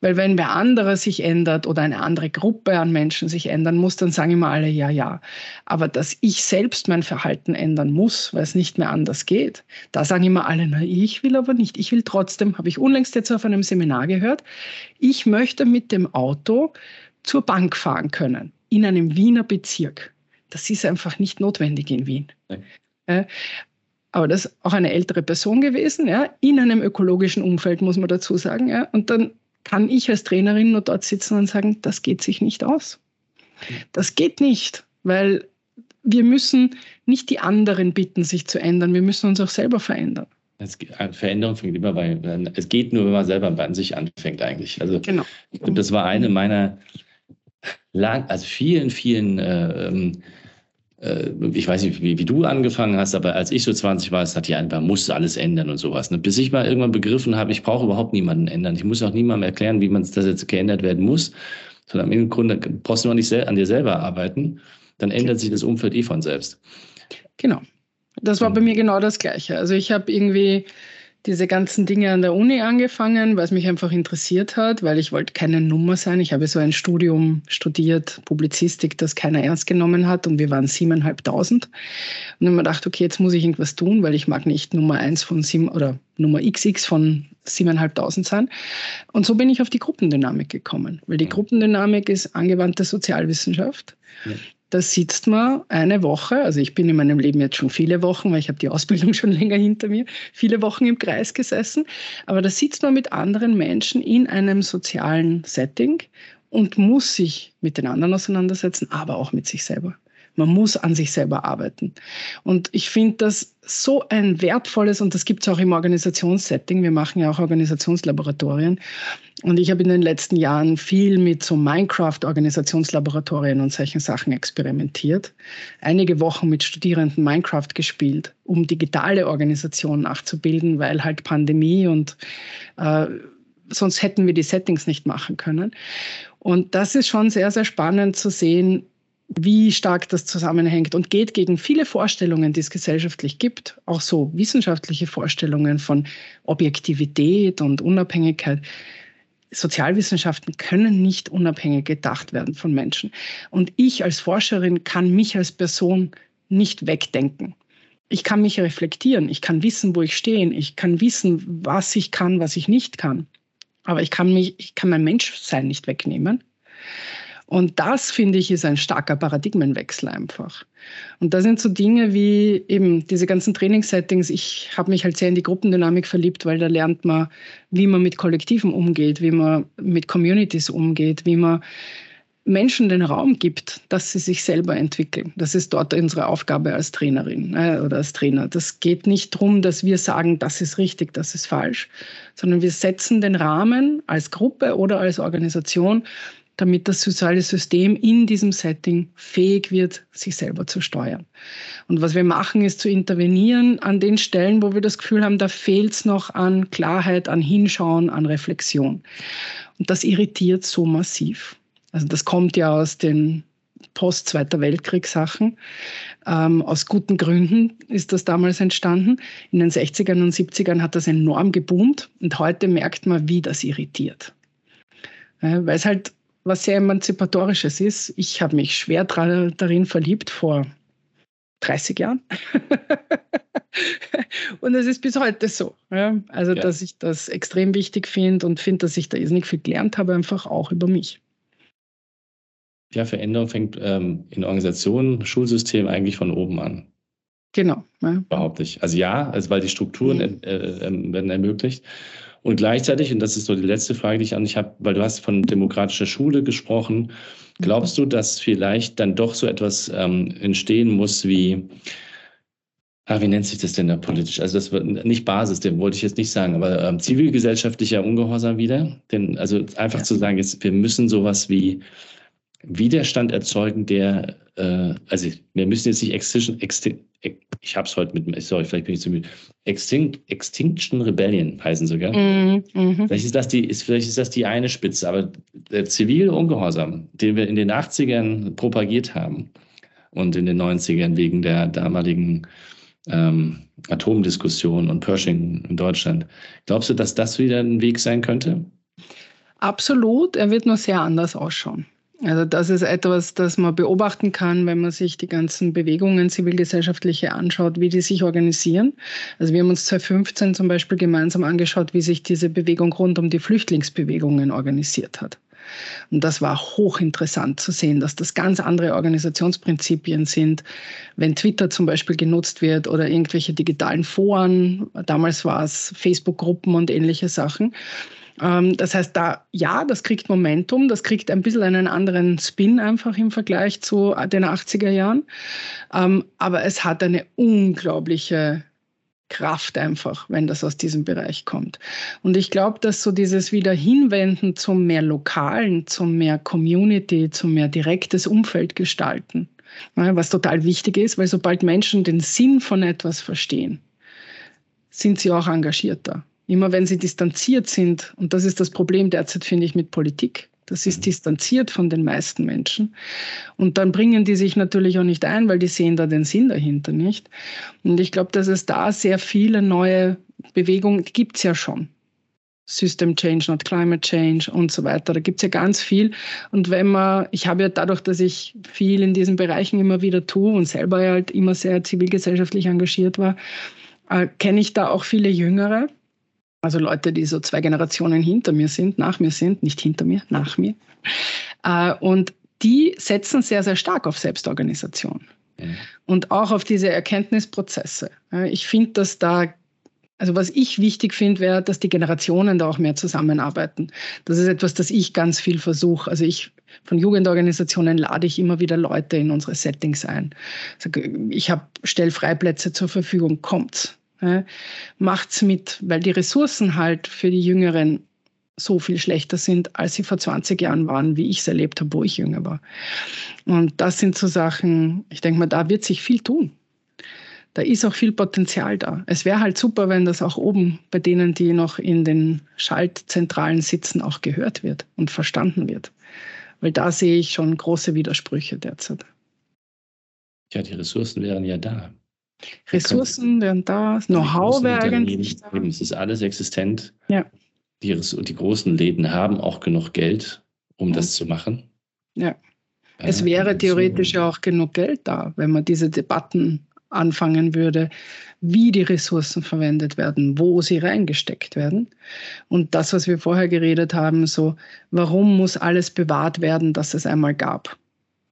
Weil wenn wer andere sich ändert oder eine andere Gruppe an Menschen sich ändern muss, dann sagen immer alle ja, ja. Aber dass ich selbst mein Verhalten ändern muss, weil es nicht mehr anders geht, da sagen immer alle, na, ich will aber nicht. Ich will trotzdem, habe ich unlängst jetzt auf einem Seminar gehört, ich möchte mit dem Auto zur Bank fahren können in einem Wiener Bezirk. Das ist einfach nicht notwendig in Wien. Nein aber das ist auch eine ältere Person gewesen, ja, in einem ökologischen Umfeld, muss man dazu sagen. Ja. Und dann kann ich als Trainerin nur dort sitzen und sagen, das geht sich nicht aus. Das geht nicht, weil wir müssen nicht die anderen bitten, sich zu ändern. Wir müssen uns auch selber verändern. Es, äh, Veränderung fängt immer bei, es geht nur, wenn man selber bei sich anfängt eigentlich. Also genau. das war eine meiner lang, also vielen, vielen äh, ich weiß nicht, wie, wie, du angefangen hast, aber als ich so 20 war, es hat ja einfach, muss alles ändern und sowas. Ne? Bis ich mal irgendwann begriffen habe, ich brauche überhaupt niemanden ändern. Ich muss auch niemandem erklären, wie man das jetzt geändert werden muss, sondern im Grunde brauchst du noch nicht an dir selber arbeiten. Dann ändert sich das Umfeld eh von selbst. Genau. Das war bei mir genau das Gleiche. Also ich habe irgendwie diese ganzen Dinge an der Uni angefangen, weil es mich einfach interessiert hat, weil ich wollte keine Nummer sein. Ich habe so ein Studium studiert, Publizistik, das keiner ernst genommen hat und wir waren siebeneinhalbtausend. Und dann habe ich gedacht, okay, jetzt muss ich irgendwas tun, weil ich mag nicht Nummer eins von sieben oder Nummer XX von siebeneinhalbtausend sein. Und so bin ich auf die Gruppendynamik gekommen, weil die Gruppendynamik ist angewandte Sozialwissenschaft. Ja da sitzt man eine Woche, also ich bin in meinem Leben jetzt schon viele Wochen, weil ich habe die Ausbildung (laughs) schon länger hinter mir, viele Wochen im Kreis gesessen, aber da sitzt man mit anderen Menschen in einem sozialen Setting und muss sich mit den anderen auseinandersetzen, aber auch mit sich selber. Man muss an sich selber arbeiten. Und ich finde das so ein wertvolles, und das gibt es auch im Organisationssetting. Wir machen ja auch Organisationslaboratorien. Und ich habe in den letzten Jahren viel mit so Minecraft-Organisationslaboratorien und solchen Sachen experimentiert. Einige Wochen mit Studierenden Minecraft gespielt, um digitale Organisationen nachzubilden, weil halt Pandemie und äh, sonst hätten wir die Settings nicht machen können. Und das ist schon sehr, sehr spannend zu sehen, wie stark das zusammenhängt und geht gegen viele Vorstellungen, die es gesellschaftlich gibt, auch so wissenschaftliche Vorstellungen von Objektivität und Unabhängigkeit. Sozialwissenschaften können nicht unabhängig gedacht werden von Menschen. Und ich als Forscherin kann mich als Person nicht wegdenken. Ich kann mich reflektieren, ich kann wissen, wo ich stehe, ich kann wissen, was ich kann, was ich nicht kann. Aber ich kann mich, ich kann mein Menschsein nicht wegnehmen. Und das, finde ich, ist ein starker Paradigmenwechsel einfach. Und da sind so Dinge wie eben diese ganzen Trainingssettings. Ich habe mich halt sehr in die Gruppendynamik verliebt, weil da lernt man, wie man mit Kollektiven umgeht, wie man mit Communities umgeht, wie man Menschen den Raum gibt, dass sie sich selber entwickeln. Das ist dort unsere Aufgabe als Trainerin äh, oder als Trainer. Das geht nicht darum, dass wir sagen, das ist richtig, das ist falsch, sondern wir setzen den Rahmen als Gruppe oder als Organisation damit das soziale System in diesem Setting fähig wird, sich selber zu steuern. Und was wir machen, ist zu intervenieren an den Stellen, wo wir das Gefühl haben, da fehlt es noch an Klarheit, an Hinschauen, an Reflexion. Und das irritiert so massiv. Also das kommt ja aus den Post-Zweiter Weltkrieg-Sachen. Ähm, aus guten Gründen ist das damals entstanden. In den 60ern und 70ern hat das enorm geboomt und heute merkt man, wie das irritiert. Weil es halt was sehr emanzipatorisches ist. Ich habe mich schwer darin verliebt vor 30 Jahren. (laughs) und es ist bis heute so. Ja? Also, ja. dass ich das extrem wichtig finde und finde, dass ich da nicht viel gelernt habe, einfach auch über mich. Ja, Veränderung fängt ähm, in Organisationen, Schulsystem eigentlich von oben an. Genau. Ja. Behaupte ich. Also ja, also weil die Strukturen mhm. äh, äh, werden ermöglicht. Und gleichzeitig, und das ist so die letzte Frage, die ich an dich habe, weil du hast von demokratischer Schule gesprochen, glaubst du, dass vielleicht dann doch so etwas ähm, entstehen muss wie, ah, wie nennt sich das denn da politisch? Also das wird nicht Basis, den wollte ich jetzt nicht sagen, aber ähm, zivilgesellschaftlicher Ungehorsam wieder. Denn also einfach ja. zu sagen, jetzt, wir müssen sowas wie Widerstand erzeugen, der, äh, also wir müssen jetzt nicht ich habe es heute mit, sorry, vielleicht bin ich zu müde, Extinct, Extinction Rebellion heißen sogar. Mm, mm Vielleicht, ist das die, ist, vielleicht ist das die eine Spitze, aber der zivile Ungehorsam, den wir in den 80ern propagiert haben und in den 90ern wegen der damaligen ähm, Atomdiskussion und Pershing in Deutschland, glaubst du, dass das wieder ein Weg sein könnte? Absolut, er wird nur sehr anders ausschauen. Also das ist etwas, das man beobachten kann, wenn man sich die ganzen Bewegungen zivilgesellschaftliche anschaut, wie die sich organisieren. Also wir haben uns 2015 zum Beispiel gemeinsam angeschaut, wie sich diese Bewegung rund um die Flüchtlingsbewegungen organisiert hat. Und das war hochinteressant zu sehen, dass das ganz andere Organisationsprinzipien sind. Wenn Twitter zum Beispiel genutzt wird oder irgendwelche digitalen Foren, damals war es Facebook-Gruppen und ähnliche Sachen, das heißt, da, ja, das kriegt Momentum, das kriegt ein bisschen einen anderen Spin einfach im Vergleich zu den 80er Jahren. Ähm, aber es hat eine unglaubliche Kraft einfach, wenn das aus diesem Bereich kommt. Und ich glaube, dass so dieses Wiederhinwenden zum mehr Lokalen, zum mehr Community, zum mehr direktes Umfeld gestalten, ne, was total wichtig ist, weil sobald Menschen den Sinn von etwas verstehen, sind sie auch engagierter. Immer wenn sie distanziert sind, und das ist das Problem derzeit, finde ich, mit Politik. Das ist mhm. distanziert von den meisten Menschen. Und dann bringen die sich natürlich auch nicht ein, weil die sehen da den Sinn dahinter nicht. Und ich glaube, dass es da sehr viele neue Bewegungen gibt es ja schon. System Change, not Climate Change und so weiter. Da gibt es ja ganz viel. Und wenn man, ich habe ja dadurch, dass ich viel in diesen Bereichen immer wieder tue und selber halt immer sehr zivilgesellschaftlich engagiert war, äh, kenne ich da auch viele Jüngere, also Leute, die so zwei Generationen hinter mir sind, nach mir sind, nicht hinter mir, nach mir. Äh, und die setzen sehr, sehr stark auf Selbstorganisation mhm. und auch auf diese Erkenntnisprozesse. Ich finde, dass da also was ich wichtig finde, wäre, dass die Generationen da auch mehr zusammenarbeiten. Das ist etwas, das ich ganz viel versuche. Also ich von Jugendorganisationen lade ich immer wieder Leute in unsere Settings ein. Ich habe stell Freiplätze zur Verfügung, kommt. Ja, macht's mit, weil die Ressourcen halt für die Jüngeren so viel schlechter sind, als sie vor 20 Jahren waren, wie ich es erlebt habe, wo ich jünger war. Und das sind so Sachen, ich denke mal, da wird sich viel tun. Da ist auch viel Potenzial da. Es wäre halt super, wenn das auch oben bei denen, die noch in den Schaltzentralen sitzen, auch gehört wird und verstanden wird. Weil da sehe ich schon große Widersprüche derzeit. Ja, die Ressourcen wären ja da. Ressourcen wären da, Know-how wäre eigentlich da. Es ist alles existent. Ja. die, die großen Läden haben auch genug Geld, um das zu machen. Ja. Es wäre theoretisch ja auch genug Geld da, wenn man diese Debatten anfangen würde, wie die Ressourcen verwendet werden, wo sie reingesteckt werden. Und das, was wir vorher geredet haben, so, warum muss alles bewahrt werden, dass es einmal gab?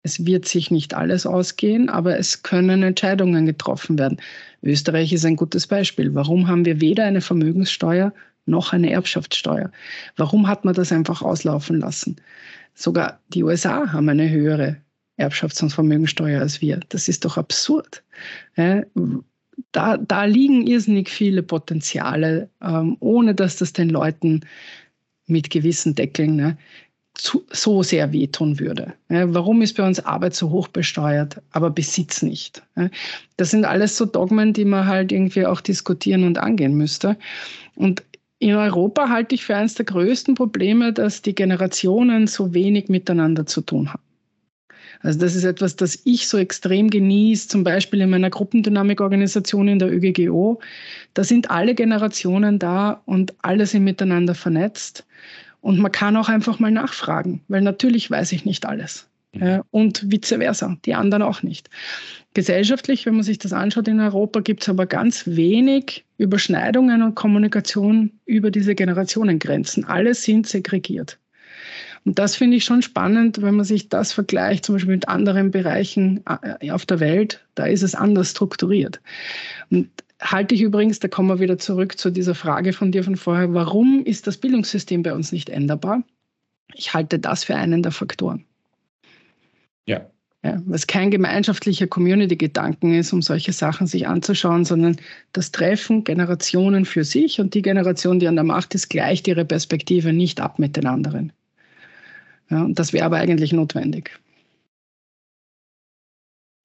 Es wird sich nicht alles ausgehen, aber es können Entscheidungen getroffen werden. Österreich ist ein gutes Beispiel. Warum haben wir weder eine Vermögenssteuer noch eine Erbschaftssteuer? Warum hat man das einfach auslaufen lassen? Sogar die USA haben eine höhere Erbschafts- und Vermögensteuer als wir. Das ist doch absurd. Da, da liegen irrsinnig viele Potenziale, ähm, ohne dass das den Leuten mit gewissen Deckeln ne, zu, so sehr wehtun würde. warum ist bei uns Arbeit so hoch besteuert, aber Besitz nicht? das sind alles so Dogmen, die man halt irgendwie auch diskutieren und angehen müsste. Und in Europa halte ich für eines der größten Probleme, dass die Generationen so wenig miteinander zu tun haben. Also das ist etwas, das ich so extrem genieße, zum Beispiel in meiner Gruppendynamikorganisation in der ÖGGO. Da sind alle Generationen da und alle sind miteinander vernetzt. Und man kann auch einfach mal nachfragen, weil natürlich weiß ich nicht alles. Ja, und vice versa, die anderen auch nicht. Gesellschaftlich, wenn man sich das anschaut in Europa, gibt es aber ganz wenig Überschneidungen und Kommunikation über diese Generationengrenzen. Alle sind segregiert. Und das finde ich schon spannend, wenn man sich das vergleicht, zum Beispiel mit anderen Bereichen äh, auf der Welt, da ist es anders strukturiert. Und halte ich übrigens, da kommen wir wieder zurück zu dieser Frage von dir von vorher, warum ist das Bildungssystem bei uns nicht änderbar? Ich halte das für einen der Faktoren. Ja. ja was kein gemeinschaftlicher Community-Gedanken ist, um solche Sachen sich anzuschauen, sondern das Treffen Generationen für sich und die Generation, die an der Macht ist, gleicht ihre Perspektive nicht ab mit den anderen. Ja, das wäre aber eigentlich notwendig.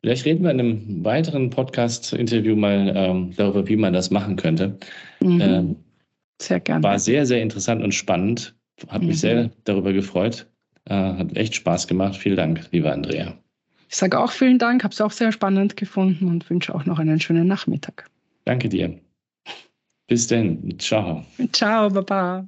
Vielleicht reden wir in einem weiteren Podcast-Interview mal ähm, darüber, wie man das machen könnte. Mhm. Ähm, sehr gerne. War sehr, sehr interessant und spannend. Hat mich mhm. sehr darüber gefreut. Äh, hat echt Spaß gemacht. Vielen Dank, lieber Andrea. Ich sage auch vielen Dank, habe es auch sehr spannend gefunden und wünsche auch noch einen schönen Nachmittag. Danke dir. Bis denn. Ciao. Ciao, Baba.